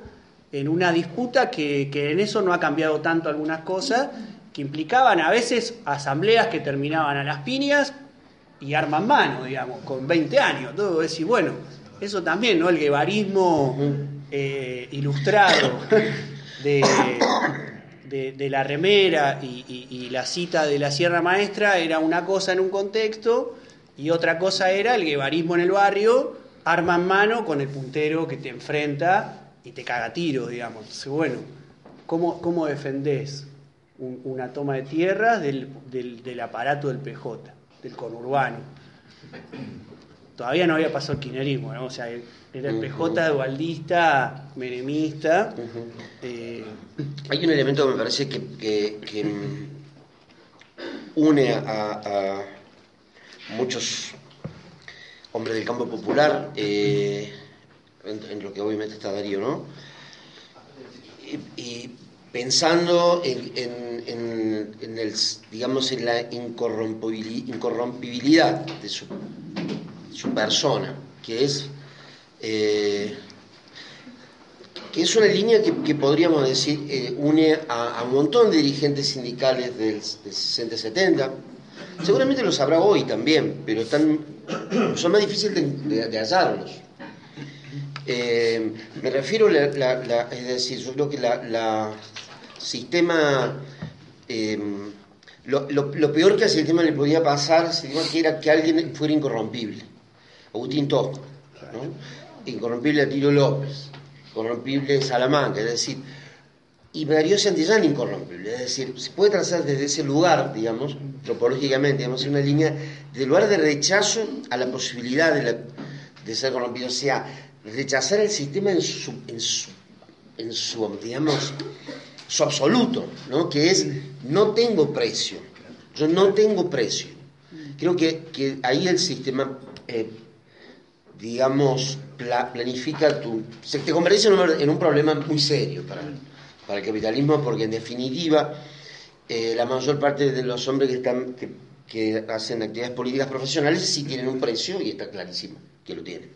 en una disputa que, que en eso no ha cambiado tanto algunas cosas, que implicaban a veces asambleas que terminaban a las piñas y arma en mano, digamos, con 20 años. Todo decir, bueno, eso también, ¿no? El guevarismo eh, ilustrado de, de, la remera y, la cita de la Sierra Maestra era una cosa en un contexto y otra cosa era el guevarismo en el barrio, arma en mano con el puntero que te enfrenta y te caga tiro, digamos. Entonces, bueno, ¿cómo, cómo defendés una toma de tierras del, del, del aparato del PJ? del conurbano. Todavía no había pasado el kirchnerismo, ¿no? O sea, era el PJ dualdista, menemista. Eh, Hay un elemento que me parece que, une a, muchos hombres del campo popular, eh, en, lo que obviamente está Darío, ¿no? Y, pensando en, el, digamos, en la incorrompibilidad de su, persona, que es, eh, que es una línea que, podríamos decir eh, une a, un montón de dirigentes sindicales del, 60-70. Seguramente lo sabrá hoy también, pero están, son más difíciles de hallarlos. Eh, me refiero, la, es decir, yo creo que la, sistema, eh, lo, peor que al sistema le podía pasar sería que era que alguien fuera incorrompible. Agustín Tosco, ¿no? incorrompible Tiro López, incorrompible Salamanca, es decir, y Darío Santillán incorrompible, es decir, se puede trazar desde ese lugar, digamos, tropológicamente, digamos, una línea de lugar de rechazo a la posibilidad de, de ser corrompido, o sea, rechazar el sistema en su, en su, en su digamos, su absoluto, ¿no? que es no tengo precio, yo no tengo precio. Creo que, ahí el sistema, eh, digamos, planifica tu... Se te convierte en un, problema muy serio para, para, el capitalismo, porque en definitiva eh, la mayor parte de los hombres que, están, que, que hacen actividades políticas profesionales sí tienen un precio y está clarísimo que lo tienen.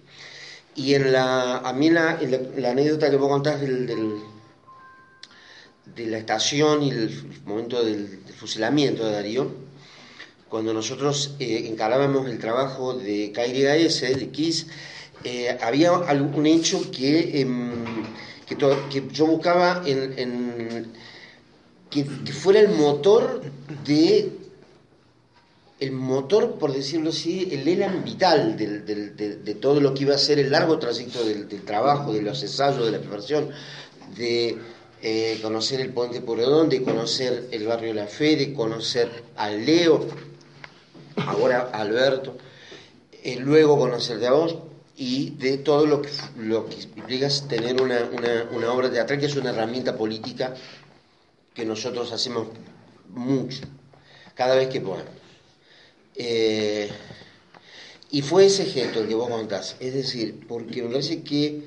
Y en la, a mí la, la, anécdota que puedo contar del, de la estación y el momento del, fusilamiento de Darío, cuando nosotros eh, encarábamos el trabajo de KYS, de KISS, eh, había algún hecho que, em, que, yo buscaba en, que, fuera el motor de el motor, por decirlo así, el elan vital de, todo lo que iba a ser el largo trayecto del, trabajo, de los ensayos, de la preparación, de eh, conocer el Puente Pueyrredón, de conocer el barrio La Fe, de conocer a Leo, ahora Alberto, eh, luego conocerte a vos y de todo lo que, lo que implica tener una, una obra teatral que es una herramienta política que nosotros hacemos mucho, cada vez que podemos. Eh, y fue ese gesto el que vos contás, es decir, porque me parece que,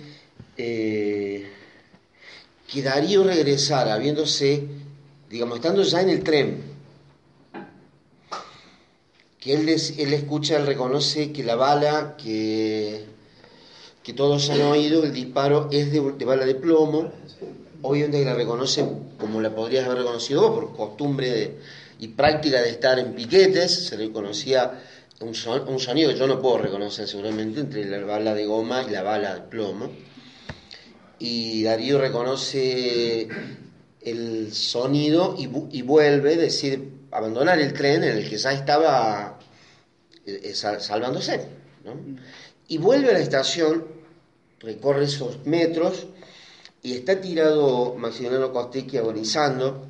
eh, que Darío regresara, habiéndose, digamos, estando ya en el tren, que él, él escucha, él reconoce que la bala que, que todos han oído, el disparo es de, bala de plomo, obviamente que la reconoce como la podrías haber reconocido vos, por costumbre de y práctica de estar en piquetes, se le conocía un, sonido que yo no puedo reconocer seguramente entre la bala de goma y la bala de plomo. Y Darío reconoce el sonido y, vuelve, decide abandonar el tren en el que ya estaba eh, salvándose. Y vuelve a la estación, recorre esos metros y está tirado Maximiliano Costecchi agonizando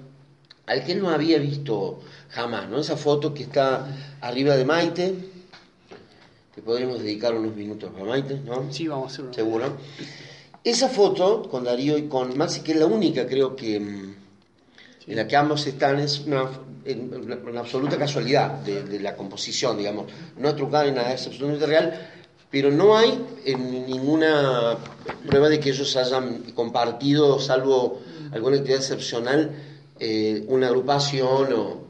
al que él no había visto jamás, ¿no? Esa foto que está arriba de Maite, que podríamos dedicar unos minutos a Maite, ¿no? Sí, vamos a hacerlo. Seguro. Esa foto con Darío y con Maxi, que es la única creo que mm, en la que ambos están, es una, absoluta casualidad de, la composición, digamos, no trucada ni nada, es absolutamente real, pero no hay ninguna prueba de que ellos hayan compartido, salvo alguna actividad excepcional, eh, una agrupación o...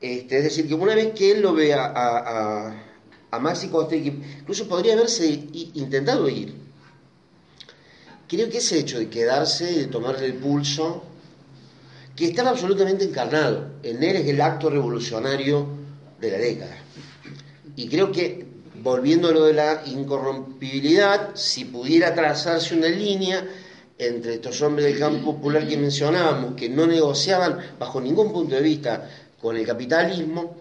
Este, es decir, que una vez que él lo ve a, a, a Maxi incluso podría haberse intentado ir. Creo que ese hecho de quedarse, de tomarle el pulso, que estaba absolutamente encarnado. En él es el acto revolucionario de la década. Y creo que, volviendo a lo de la incorrompibilidad, si pudiera trazarse una línea, entre estos hombres del campo popular que mencionábamos, que no negociaban bajo ningún punto de vista con el capitalismo,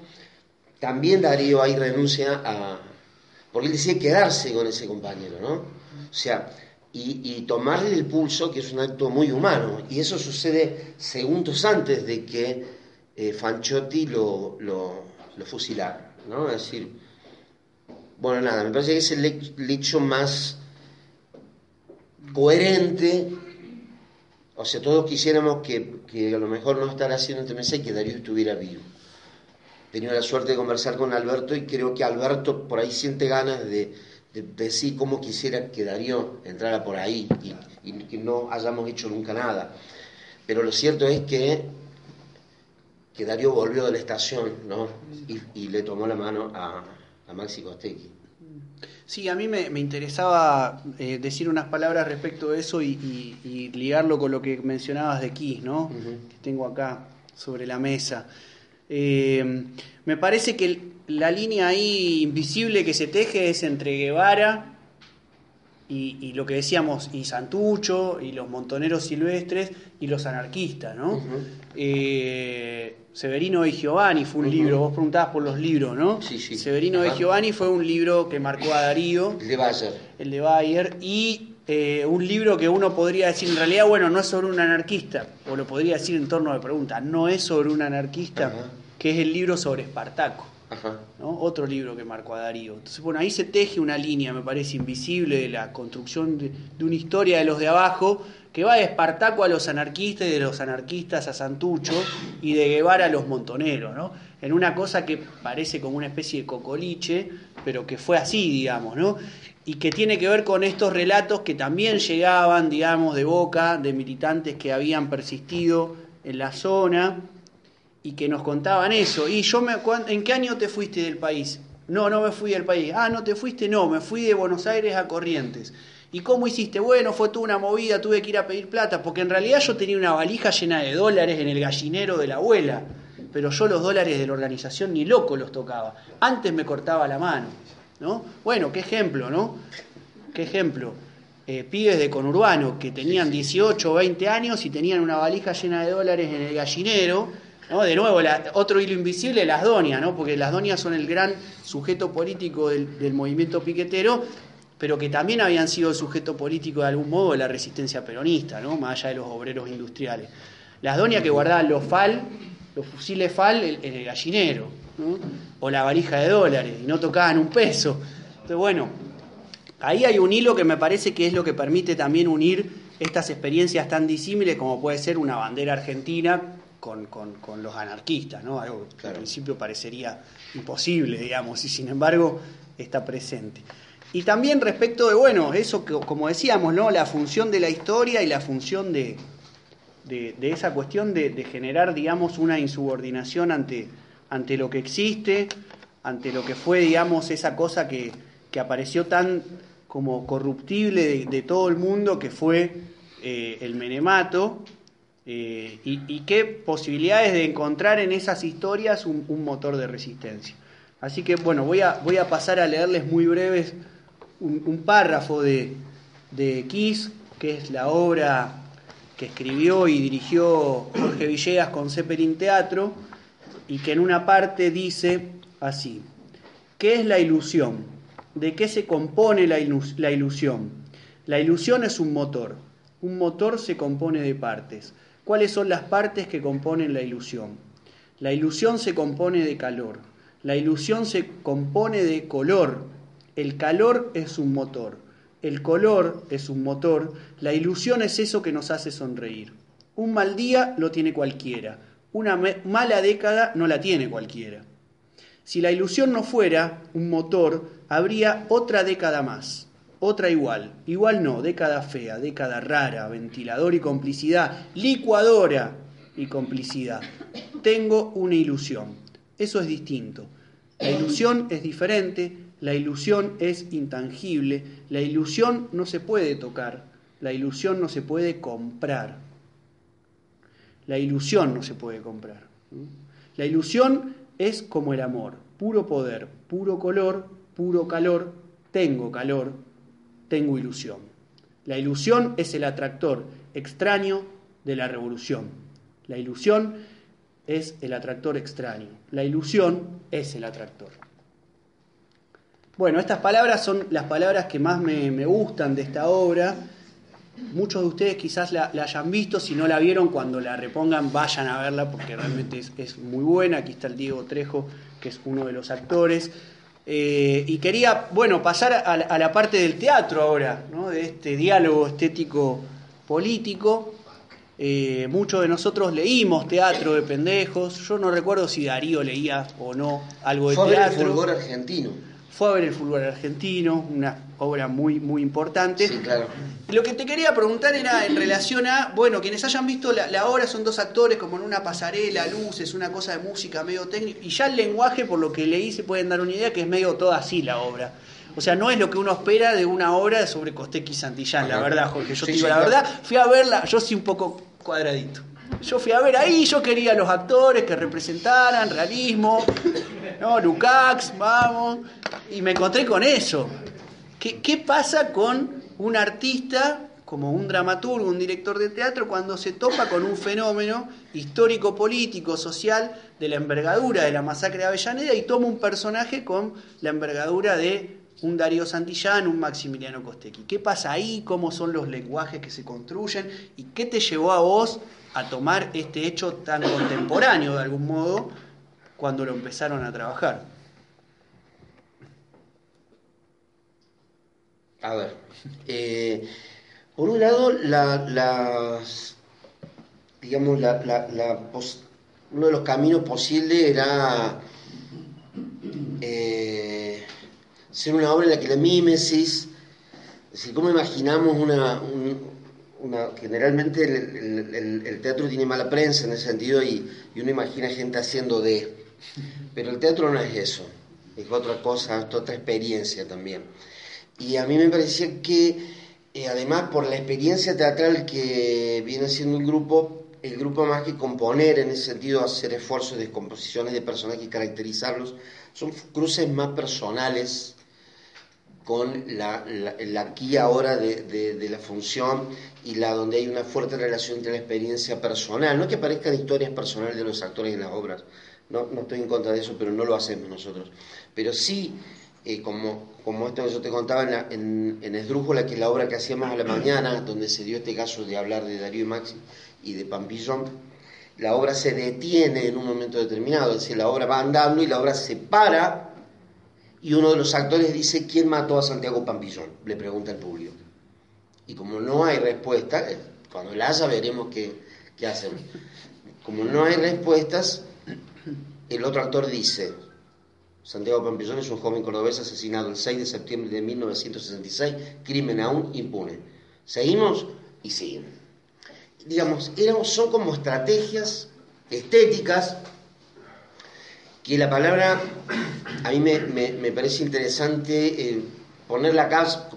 también Darío ahí renuncia a... porque él decide quedarse con ese compañero, ¿no? O sea, y, tomarle el pulso, que es un acto muy humano, y eso sucede segundos antes de que eh, Fanchotti lo, lo, fusilara, ¿no? Es decir, bueno, nada, me parece que es el hecho más coherente. O sea, todos quisiéramos que, a lo mejor no estar haciendo este mensaje que Darío estuviera vivo. He tenido la suerte de conversar con Alberto y creo que Alberto por ahí siente ganas de, decir cómo quisiera que Darío entrara por ahí y, que no hayamos hecho nunca nada. Pero lo cierto es que, que Darío volvió de la estación, ¿no? Y, y le tomó la mano a, a Maxi Costecchi. Sí, a mí me, me interesaba eh, decir unas palabras respecto de eso y, y- y ligarlo con lo que mencionabas de Kiss, ¿no? Que tengo acá sobre la mesa. Eh, me parece que la línea ahí invisible que se teje es entre Guevara y, y lo que decíamos, y Santucho, y los montoneros silvestres, y los anarquistas, ¿no? Eh, Severino y Giovanni fue un libro, vos preguntabas por los libros, ¿no? Sí, sí. Severino de. Giovanni fue un libro que marcó a Darío, El de Bayer. el de Bayer, y eh, un libro que uno podría decir, en realidad, bueno, no es sobre un anarquista, o lo podría decir en torno de pregunta, no es sobre un anarquista, Ajá. que es el libro sobre Espartaco. Ajá. ¿no? Otro libro que marcó a Darío. Entonces, bueno, ahí se teje una línea, me parece, invisible de la construcción de, de una historia de los de abajo que va de Espartaco a los anarquistas y de los anarquistas a Santucho y de Guevara a los montoneros, ¿no? En una cosa que parece como una especie de cocoliche, pero que fue así, digamos, ¿no? Y que tiene que ver con estos relatos que también llegaban, digamos, de boca de militantes que habían persistido en la zona y que nos contaban eso. Y yo me ¿en qué año te fuiste del país? No, no me fui del país. Ah, no te fuiste, no, me fui de Buenos Aires a Corrientes. ¿Y cómo hiciste? Bueno, fue toda una movida, tuve que ir a pedir plata, porque en realidad yo tenía una valija llena de dólares en el gallinero de la abuela, pero yo los dólares de la organización ni loco los tocaba. Antes me cortaba la mano, ¿no? Bueno, qué ejemplo, ¿no? Qué ejemplo. Eh, pibes de conurbano que tenían 18 o 20 años y tenían una valija llena de dólares en el gallinero. ¿no? De nuevo, la- otro hilo invisible, las donias, ¿no? porque las donias son el gran sujeto político del, del movimiento piquetero, pero que también habían sido sujeto político de algún modo de la resistencia peronista, ¿no? más allá de los obreros industriales. Las donias que guardaban los FAL, los fusiles FAL en el gallinero, ¿no? o la valija de dólares, y no tocaban un peso. Entonces, bueno, Ahí hay un hilo que me parece que es lo que permite también unir estas experiencias tan disímiles como puede ser una bandera argentina con, con- con los anarquistas, ¿no? Algo que Claro. al principio parecería imposible, digamos, y sin embargo está presente. Y también respecto de, bueno, eso que, como decíamos, ¿no? La función de la historia y la función de, de, esa cuestión de, generar, digamos, una insubordinación ante, ante lo que existe, ante lo que fue, digamos, esa cosa que, que apareció tan como corruptible de, todo el mundo, que fue eh, el menemato, eh, y, y qué posibilidades de encontrar en esas historias un, un motor de resistencia. Así que, bueno, voy a, voy a pasar a leerles muy breves un, párrafo de, de Kiss, que es la obra que escribió y dirigió Jorge Villegas con Zeppelin Teatro, y que en una parte dice así, ¿qué es la ilusión? ¿De qué se compone la ilusión? La ilusión es un motor. Un motor se compone de partes. ¿Cuáles son las partes que componen la ilusión? La ilusión se compone de calor. La ilusión se compone de color. El calor es un motor. El color es un motor. La ilusión es eso que nos hace sonreír. Un mal día lo tiene cualquiera. Una mala década no la tiene cualquiera. Si la ilusión no fuera un motor, habría otra década más, otra igual, igual no, década fea, década rara, ventilador y complicidad, licuadora y complicidad. Tengo una ilusión, eso es distinto. La ilusión es diferente, la ilusión es intangible, la ilusión no se puede tocar, la ilusión no se puede comprar. La ilusión no se puede comprar. La ilusión es como el amor, puro poder, puro color, puro calor, tengo calor, tengo ilusión. La ilusión es el atractor extraño de la revolución. La ilusión es el atractor extraño. La ilusión es el atractor. Bueno, estas palabras son las palabras que más me, me gustan de esta obra. Muchos de ustedes quizás la, la hayan visto, si no la vieron, cuando la repongan vayan a verla porque realmente es, es muy buena. Aquí está el Diego Trejo, que es uno de los actores. Eh, y quería, bueno, pasar a, la- a la parte del teatro ahora, ¿no? de este diálogo estético político. Eh, muchos de nosotros leímos teatro de pendejos. Yo no recuerdo si Darío leía o no algo de a ver el teatro. fulgor argentino. Fue a ver el fútbol argentino, una obra muy, muy importante. Sí, claro. Lo que te quería preguntar era en relación a, bueno, quienes hayan visto la, obra son dos actores como en una pasarela, luces, una cosa de música medio técnico, y ya el lenguaje, por lo que leí, se pueden dar una idea que es medio toda así la obra. O sea, no es lo que uno espera de una obra sobre Costequi y Santillán, la verdad, Jorge. Yo te digo la verdad, fui a verla, yo sí un poco cuadradito. Yo fui a ver ahí, yo quería los actores que representaran realismo, ¿no? Lukács, vamos, y me encontré con eso. ¿Qué, ¿Qué pasa con un artista como un dramaturgo, un director de teatro, cuando se topa con un fenómeno histórico, político, social, de la envergadura de la masacre de Avellaneda y toma un personaje con la envergadura de un Darío Santillán, un Maximiliano Costequi. ¿Qué pasa ahí? ¿Cómo son los lenguajes que se construyen? ¿Y qué te llevó a vos a tomar este hecho tan contemporáneo, de algún modo, cuando lo empezaron a trabajar? A ver, eh, por un lado, la, digamos, uno de los caminos posibles era eh, ser una obra en la que la mímesis, es decir, ¿cómo imaginamos una, generalmente el, teatro tiene mala prensa en ese sentido y, y, uno imagina gente haciendo de, pero el teatro no es eso, es otra cosa, es otra experiencia también. Y a mí me parecía que, eh, además, por la experiencia teatral que viene haciendo el grupo, el grupo más que componer, en ese sentido, hacer esfuerzos de composiciones de personajes caracterizarlos, son cruces más personales con la, aquí ahora de, la función y la donde hay una fuerte relación entre la experiencia personal. No que parezcan historias personales de los actores en las obras, no, no estoy en contra de eso, pero no lo hacemos nosotros. Pero sí como, como esto que yo te contaba en, en, Esdrújula, que es la obra que hacíamos a la mañana, donde se dio este caso de hablar de Darío y Maxi y de Pampillón, la obra se detiene en un momento determinado, es decir, la obra va andando y la obra se para y uno de los actores dice, ¿quién mató a Santiago Pampillón? Le pregunta el público. Y como no hay respuesta, eh, cuando la haya veremos qué, qué hacen. Como no hay respuestas, el otro actor dice, Santiago Pampillón es un joven cordobés asesinado el 6 de septiembre de 1966, crimen aún impune. Seguimos y siguen. Digamos, son como estrategias estéticas que la palabra, a mí me, parece interesante eh, ponerla acá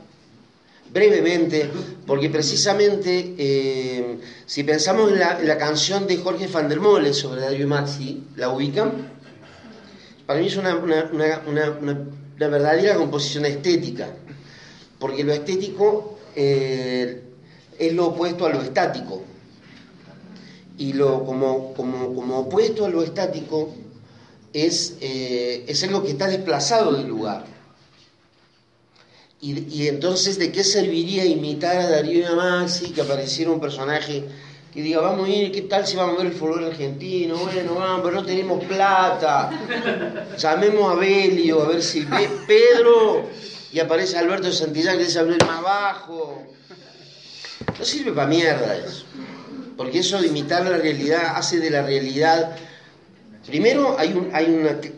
brevemente, porque precisamente eh, si pensamos en la, canción de Jorge van der Mole sobre Dario Maxi, ¿la ubican? Para mí es una, verdadera composición estética, porque lo estético eh, es lo opuesto a lo estático. Y lo, como, como, opuesto a lo estático es, eh, es algo que está desplazado del lugar. Y, y, entonces, ¿de qué serviría imitar a Darío y a Maxi, que apareciera un personaje que diga, vamos a ir, ¿qué tal si vamos a ver el fútbol argentino? Bueno, vamos, pero no tenemos plata. Llamemos a Belio, a ver si ve Pedro y aparece Alberto Santillán que dice hablar más bajo. No sirve para mierda eso. Porque eso de imitar la realidad hace de la realidad. Primero, hay un, hay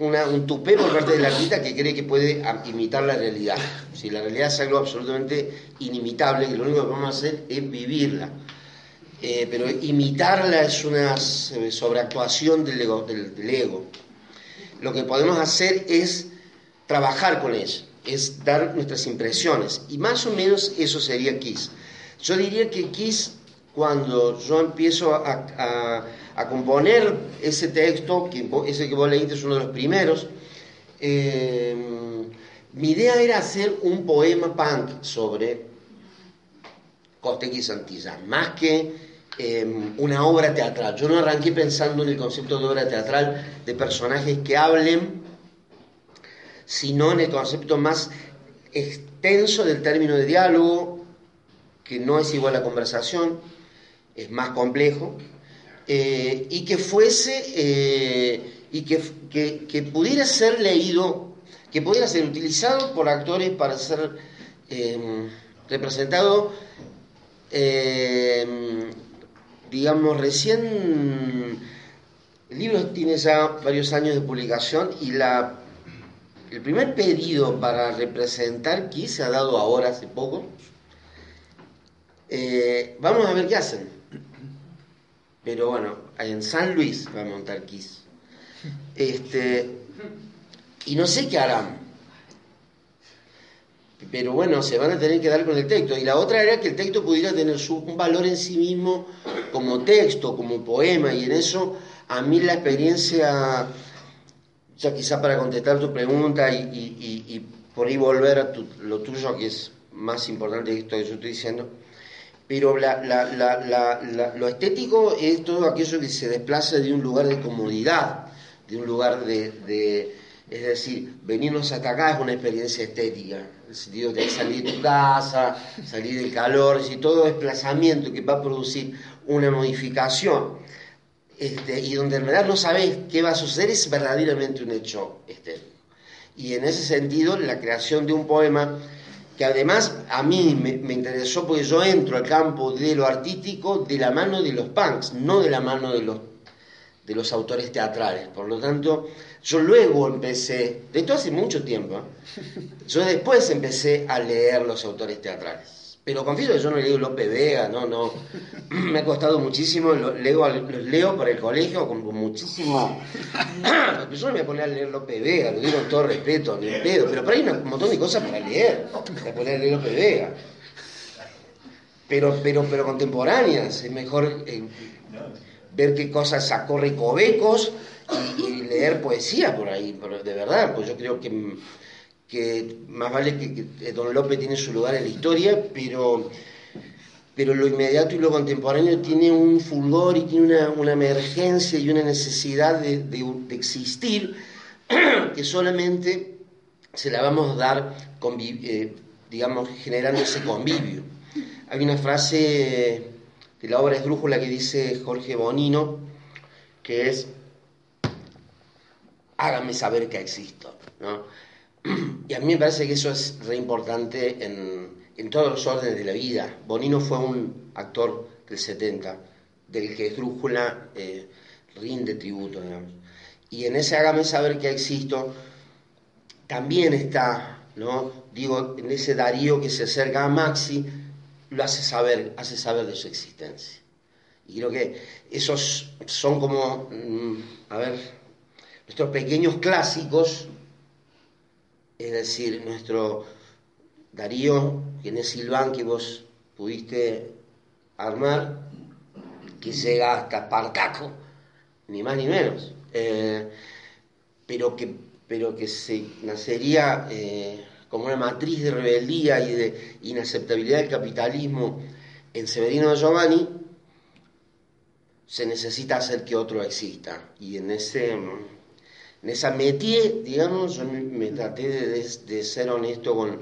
una, un tupé por parte del artista que cree que puede imitar la realidad. Si la realidad es algo absolutamente inimitable, que lo único que vamos a hacer es vivirla. Eh, pero imitarla es una sobreactuación del ego, del, Lo que podemos hacer es trabajar con ella, es dar nuestras impresiones. Y más o menos eso sería Kiss. Yo diría que Kiss, cuando yo empiezo a, componer ese texto, que ese que vos leíste es uno de los primeros, eh, mi idea era hacer un poema punk sobre Costequi Santillán, más que Em, una obra teatral. Yo no arranqué pensando en el concepto de obra teatral de personajes que hablen, sino en el concepto más extenso del término de diálogo, que no es igual a conversación, es más complejo, eh, y que fuese, eh, y que, pudiera ser leído, que pudiera ser utilizado por actores para ser em, representado em, digamos, recién el libro tiene ya varios años de publicación y la, el primer pedido para representar Kiss se ha dado ahora hace poco. Eh, vamos a ver qué hacen. Pero bueno, en San Luis va a montar Kiss. Este, y no sé qué harán. Pero bueno, se van a tener que dar con el texto. Y la otra era que el texto pudiera tener su, un valor en sí mismo como texto, como poema. Y en eso, a mí la experiencia ya quizá para contestar tu pregunta y, por ahí volver a lo tuyo, que es más importante que esto que yo estoy diciendo, pero lo estético es todo aquello que se desplaza de un lugar de comodidad, de un lugar de, es decir, venirnos hasta acá es una experiencia estética, en el sentido de salir de tu casa, salir del calor, y todo desplazamiento que va a producir una modificación este, y donde en verdad no sabes qué va a suceder, es verdaderamente un hecho estético. Y en ese sentido, la creación de un poema, que además a mí me, me, interesó porque yo entro al campo de lo artístico de la mano de los punks, no de la mano de los, de los autores teatrales. Por lo tanto, yo luego empecé, de esto hace mucho tiempo, ¿eh? yo después empecé a leer los autores teatrales. Pero confieso que yo no leo Lope Vega, no, no. Me ha costado muchísimo, los leo, los leo para el colegio con, muchísimo. yo no me voy a poner a leer Lope Vega, lo digo con todo respeto, ni pedo. Pero por ahí hay un montón de cosas para leer. Me voy a poner a leer Lope Vega. Pero, pero, pero contemporáneas, es mejor eh, ver qué cosas sacó Recovecos y, leer poesía por ahí, pero de verdad, pues yo creo que más vale que, Don Lope tiene su lugar en la historia, pero, pero lo inmediato y lo contemporáneo tiene un fulgor y tiene una, emergencia y una necesidad de, existir que solamente se la vamos a dar, eh, digamos, generando ese convivio. Hay una frase de la obra esdrújula que dice Jorge Bonino, que es, hágame saber que existo. ¿no? Y a mí me parece que eso es re importante en, todos los órdenes de la vida. Bonino fue un actor del 70, del que Esdrújula eh, rinde tributo, Y en ese Hágame saber que existo, también está, ¿no? Digo, en ese Darío que se acerca a Maxi, lo hace saber, hace saber de su existencia. Y creo que esos son como, mm, a ver, nuestros pequeños clásicos es decir, nuestro Darío, quien es Silván, que vos pudiste armar, que llega hasta Espartaco, ni más ni menos, eh, pero, que, pero que se nacería eh, como una matriz de rebeldía y de inaceptabilidad del capitalismo en Severino Giovanni, se necesita hacer que otro exista. Y en ese en esa metí, digamos, yo me traté de, ser honesto con,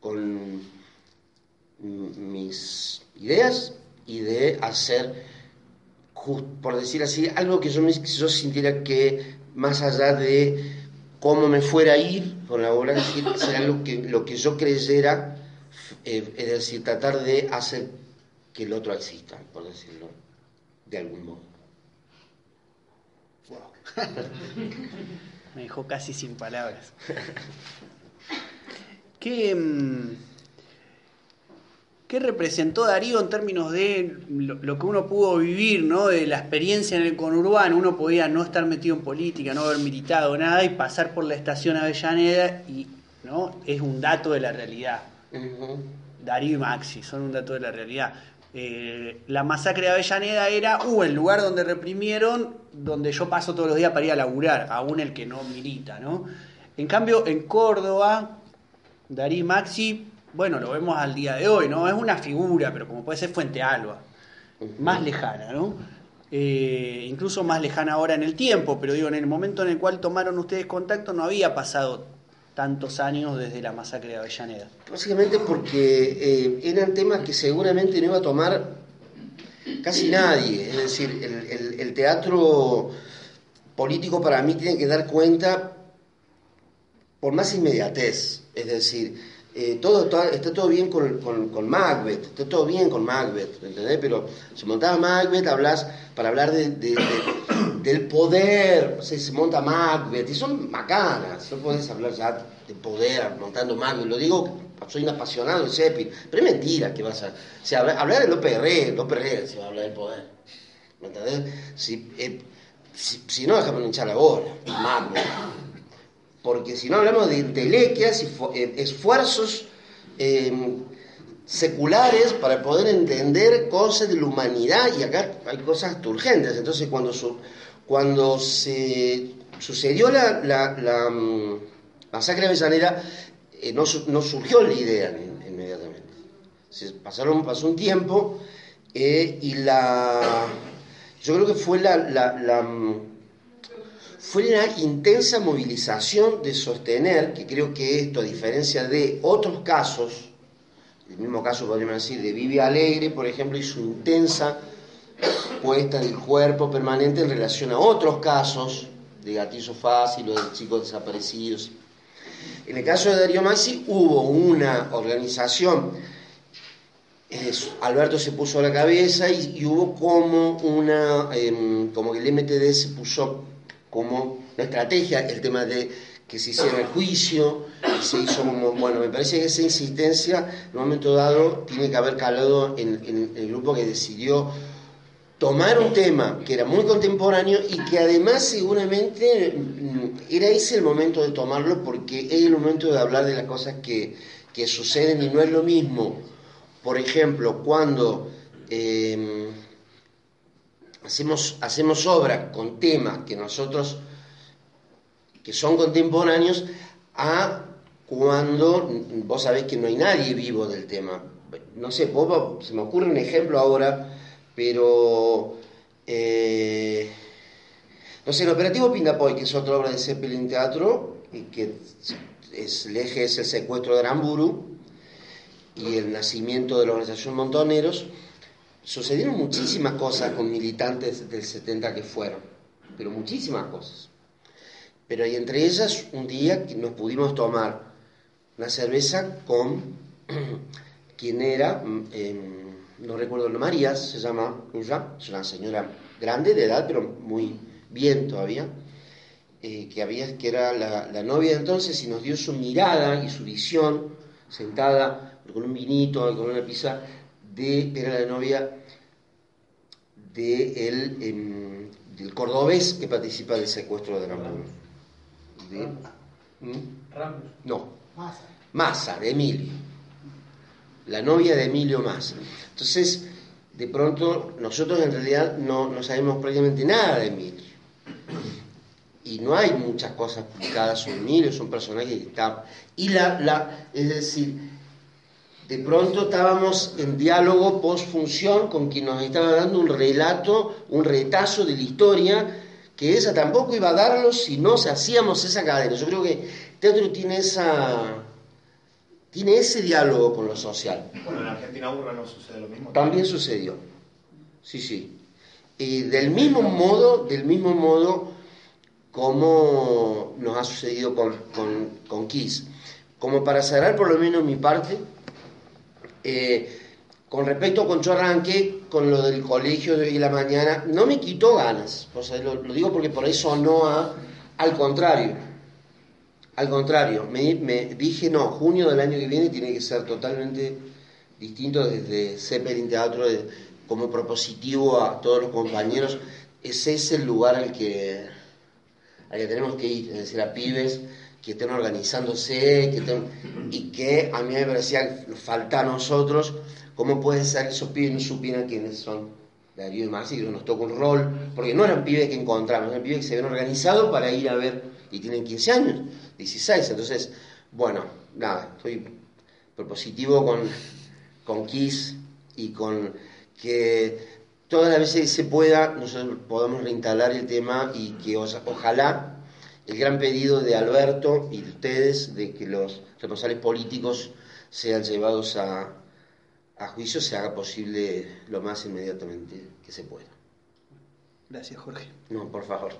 con mis ideas y de hacer, por decir así, algo que yo, me, yo sintiera que más allá de cómo me fuera a ir con la obra, será lo que, lo que yo creyera, eh, es decir, tratar de hacer que el otro exista, por decirlo de algún modo. Me dejó casi sin palabras. ¿Qué, mm, ¿Qué representó Darío en términos de lo, que uno pudo vivir, ¿no? de la experiencia en el conurbano? Uno podía no estar metido en política, no haber militado nada y pasar por la estación Avellaneda y ¿no? es un dato de la realidad. Darío y Maxi son un dato de la realidad. Eh, la masacre de Avellaneda era uh, el lugar donde reprimieron, donde yo paso todos los días para ir a laburar, aún el que no milita, ¿no? En cambio, en Córdoba, Darí Maxi, bueno, lo vemos al día de hoy, ¿no? Es una figura, pero como puede ser Fuente Alba, más lejana, ¿no? Eh, incluso más lejana ahora en el tiempo, pero digo, en el momento en el cual tomaron ustedes contacto no había pasado tantos años desde la masacre de Avellaneda? Básicamente porque eh, eran temas que seguramente no iba a tomar casi nadie. Es decir, el, teatro político para mí tiene que dar cuenta por más inmediatez. Es decir, eh, todo, está todo bien con, con, Macbeth, está todo bien con Macbeth, ¿entendés? Pero si montaba Macbeth, hablas, para hablar de del poder, se monta Macbeth, y son macanas, no podés hablar ya de poder montando Macbeth, lo digo, soy un apasionado de Shakespeare, pero es mentira que vas a... Se habla, hablar de López Herrera, López Herrera se va a hablar del poder, ¿me entendés? Si, eh, si, no, déjame hinchar la bola, Macbeth. Porque si no hablamos de intelequias y eh, esfuerzos eh, seculares para poder entender cosas de la humanidad y acá hay cosas urgentes. Entonces cuando, cuando se sucedió la, mm, masacre de Avellaneda, eh, no, no, surgió la idea inmediatamente. Pasaron, pasó un tiempo eh, y la... Yo creo que fue la, la, mm, fue una intensa movilización de sostener, que creo que esto, a diferencia de otros casos, el mismo caso podríamos decir de Vivi Alegre, por ejemplo, y su intensa puesta del cuerpo permanente en relación a otros casos de gatillo fácil o de chicos desaparecidos. En el caso de Darío Massi hubo una organización, Alberto se puso a la cabeza y, hubo como una, em, como que el MTD se puso como una estrategia, el tema de que se hiciera el juicio, se hizo como, bueno, me parece que esa insistencia en un momento dado tiene que haber calado en, el grupo que decidió tomar un tema que era muy contemporáneo y que además seguramente mm, era ese el momento de tomarlo porque es el momento de hablar de las cosas que, que suceden y no es lo mismo, por ejemplo, cuando em, hacemos, hacemos obras con temas que nosotros que son contemporáneos a cuando vos sabés que no hay nadie vivo del tema. No sé, se me ocurre un ejemplo ahora, pero... Eh, no sé, el operativo Pindapoy, que es otra obra de Zeppelin Teatro, y que es, el eje es el secuestro de Aramburu y el nacimiento de la organización Montoneros, sucedieron muchísimas cosas con militantes del 70 que fueron, pero muchísimas cosas. Pero hay entre ellas un día nos pudimos tomar una cerveza con quien era, mm, em, no recuerdo María, se llama es una señora grande de edad, pero muy bien todavía, eh, que, había, que era la, novia de entonces y nos dio su mirada y su visión, sentada con un vinito, con una pizza, de, era la novia de el, em, del cordobés que participa del secuestro de la de ¿Mm? No. Massa. de Emilio. La novia de Emilio Massa. Entonces, de pronto, nosotros en realidad no, no sabemos prácticamente nada de Emilio. Y no hay muchas cosas publicadas sobre Emilio, son personajes que están. Y la, la, es decir, de pronto estábamos en diálogo post-función con quien nos estaba dando un relato, un retazo de la historia que ella tampoco iba a darlo si no hacíamos esa cadena. Yo creo que el teatro tiene esa tiene ese diálogo con lo social. Bueno, en Argentina Burra no sucede lo mismo. También sucedió. Sí, sí. Y del mismo modo, del mismo modo como nos ha sucedido con, con, Kiss. Como para cerrar por lo menos mi parte, eh, con respecto a Concho Arranque, con lo del colegio de hoy y la mañana, no me quitó ganas. Lo, digo porque por eso no a. Al contrario. Al contrario, me, dije, no, junio del año que viene tiene que ser totalmente distinto desde Zeppelin Teatro, como propositivo a todos los compañeros. Ese es el lugar al que, al que tenemos que ir, es decir, a pibes que estén organizándose que y que a mí me parecía falta a nosotros ¿Cómo puede ser que esos pibes no supieran quiénes son Darío y Maxi, que nos tocó un rol? Porque no eran pibes que encontramos, eran pibes que se habían organizado para ir a ver, y tienen 15 años, 16, entonces, bueno, nada, estoy propositivo con, con Kiss y con que todas las veces que se pueda nosotros podamos reinstalar el tema y que ojalá el gran pedido de Alberto y de ustedes de que los responsables políticos sean llevados a, a juicio se haga posible lo más inmediatamente que se pueda. Gracias, Jorge. No, por favor.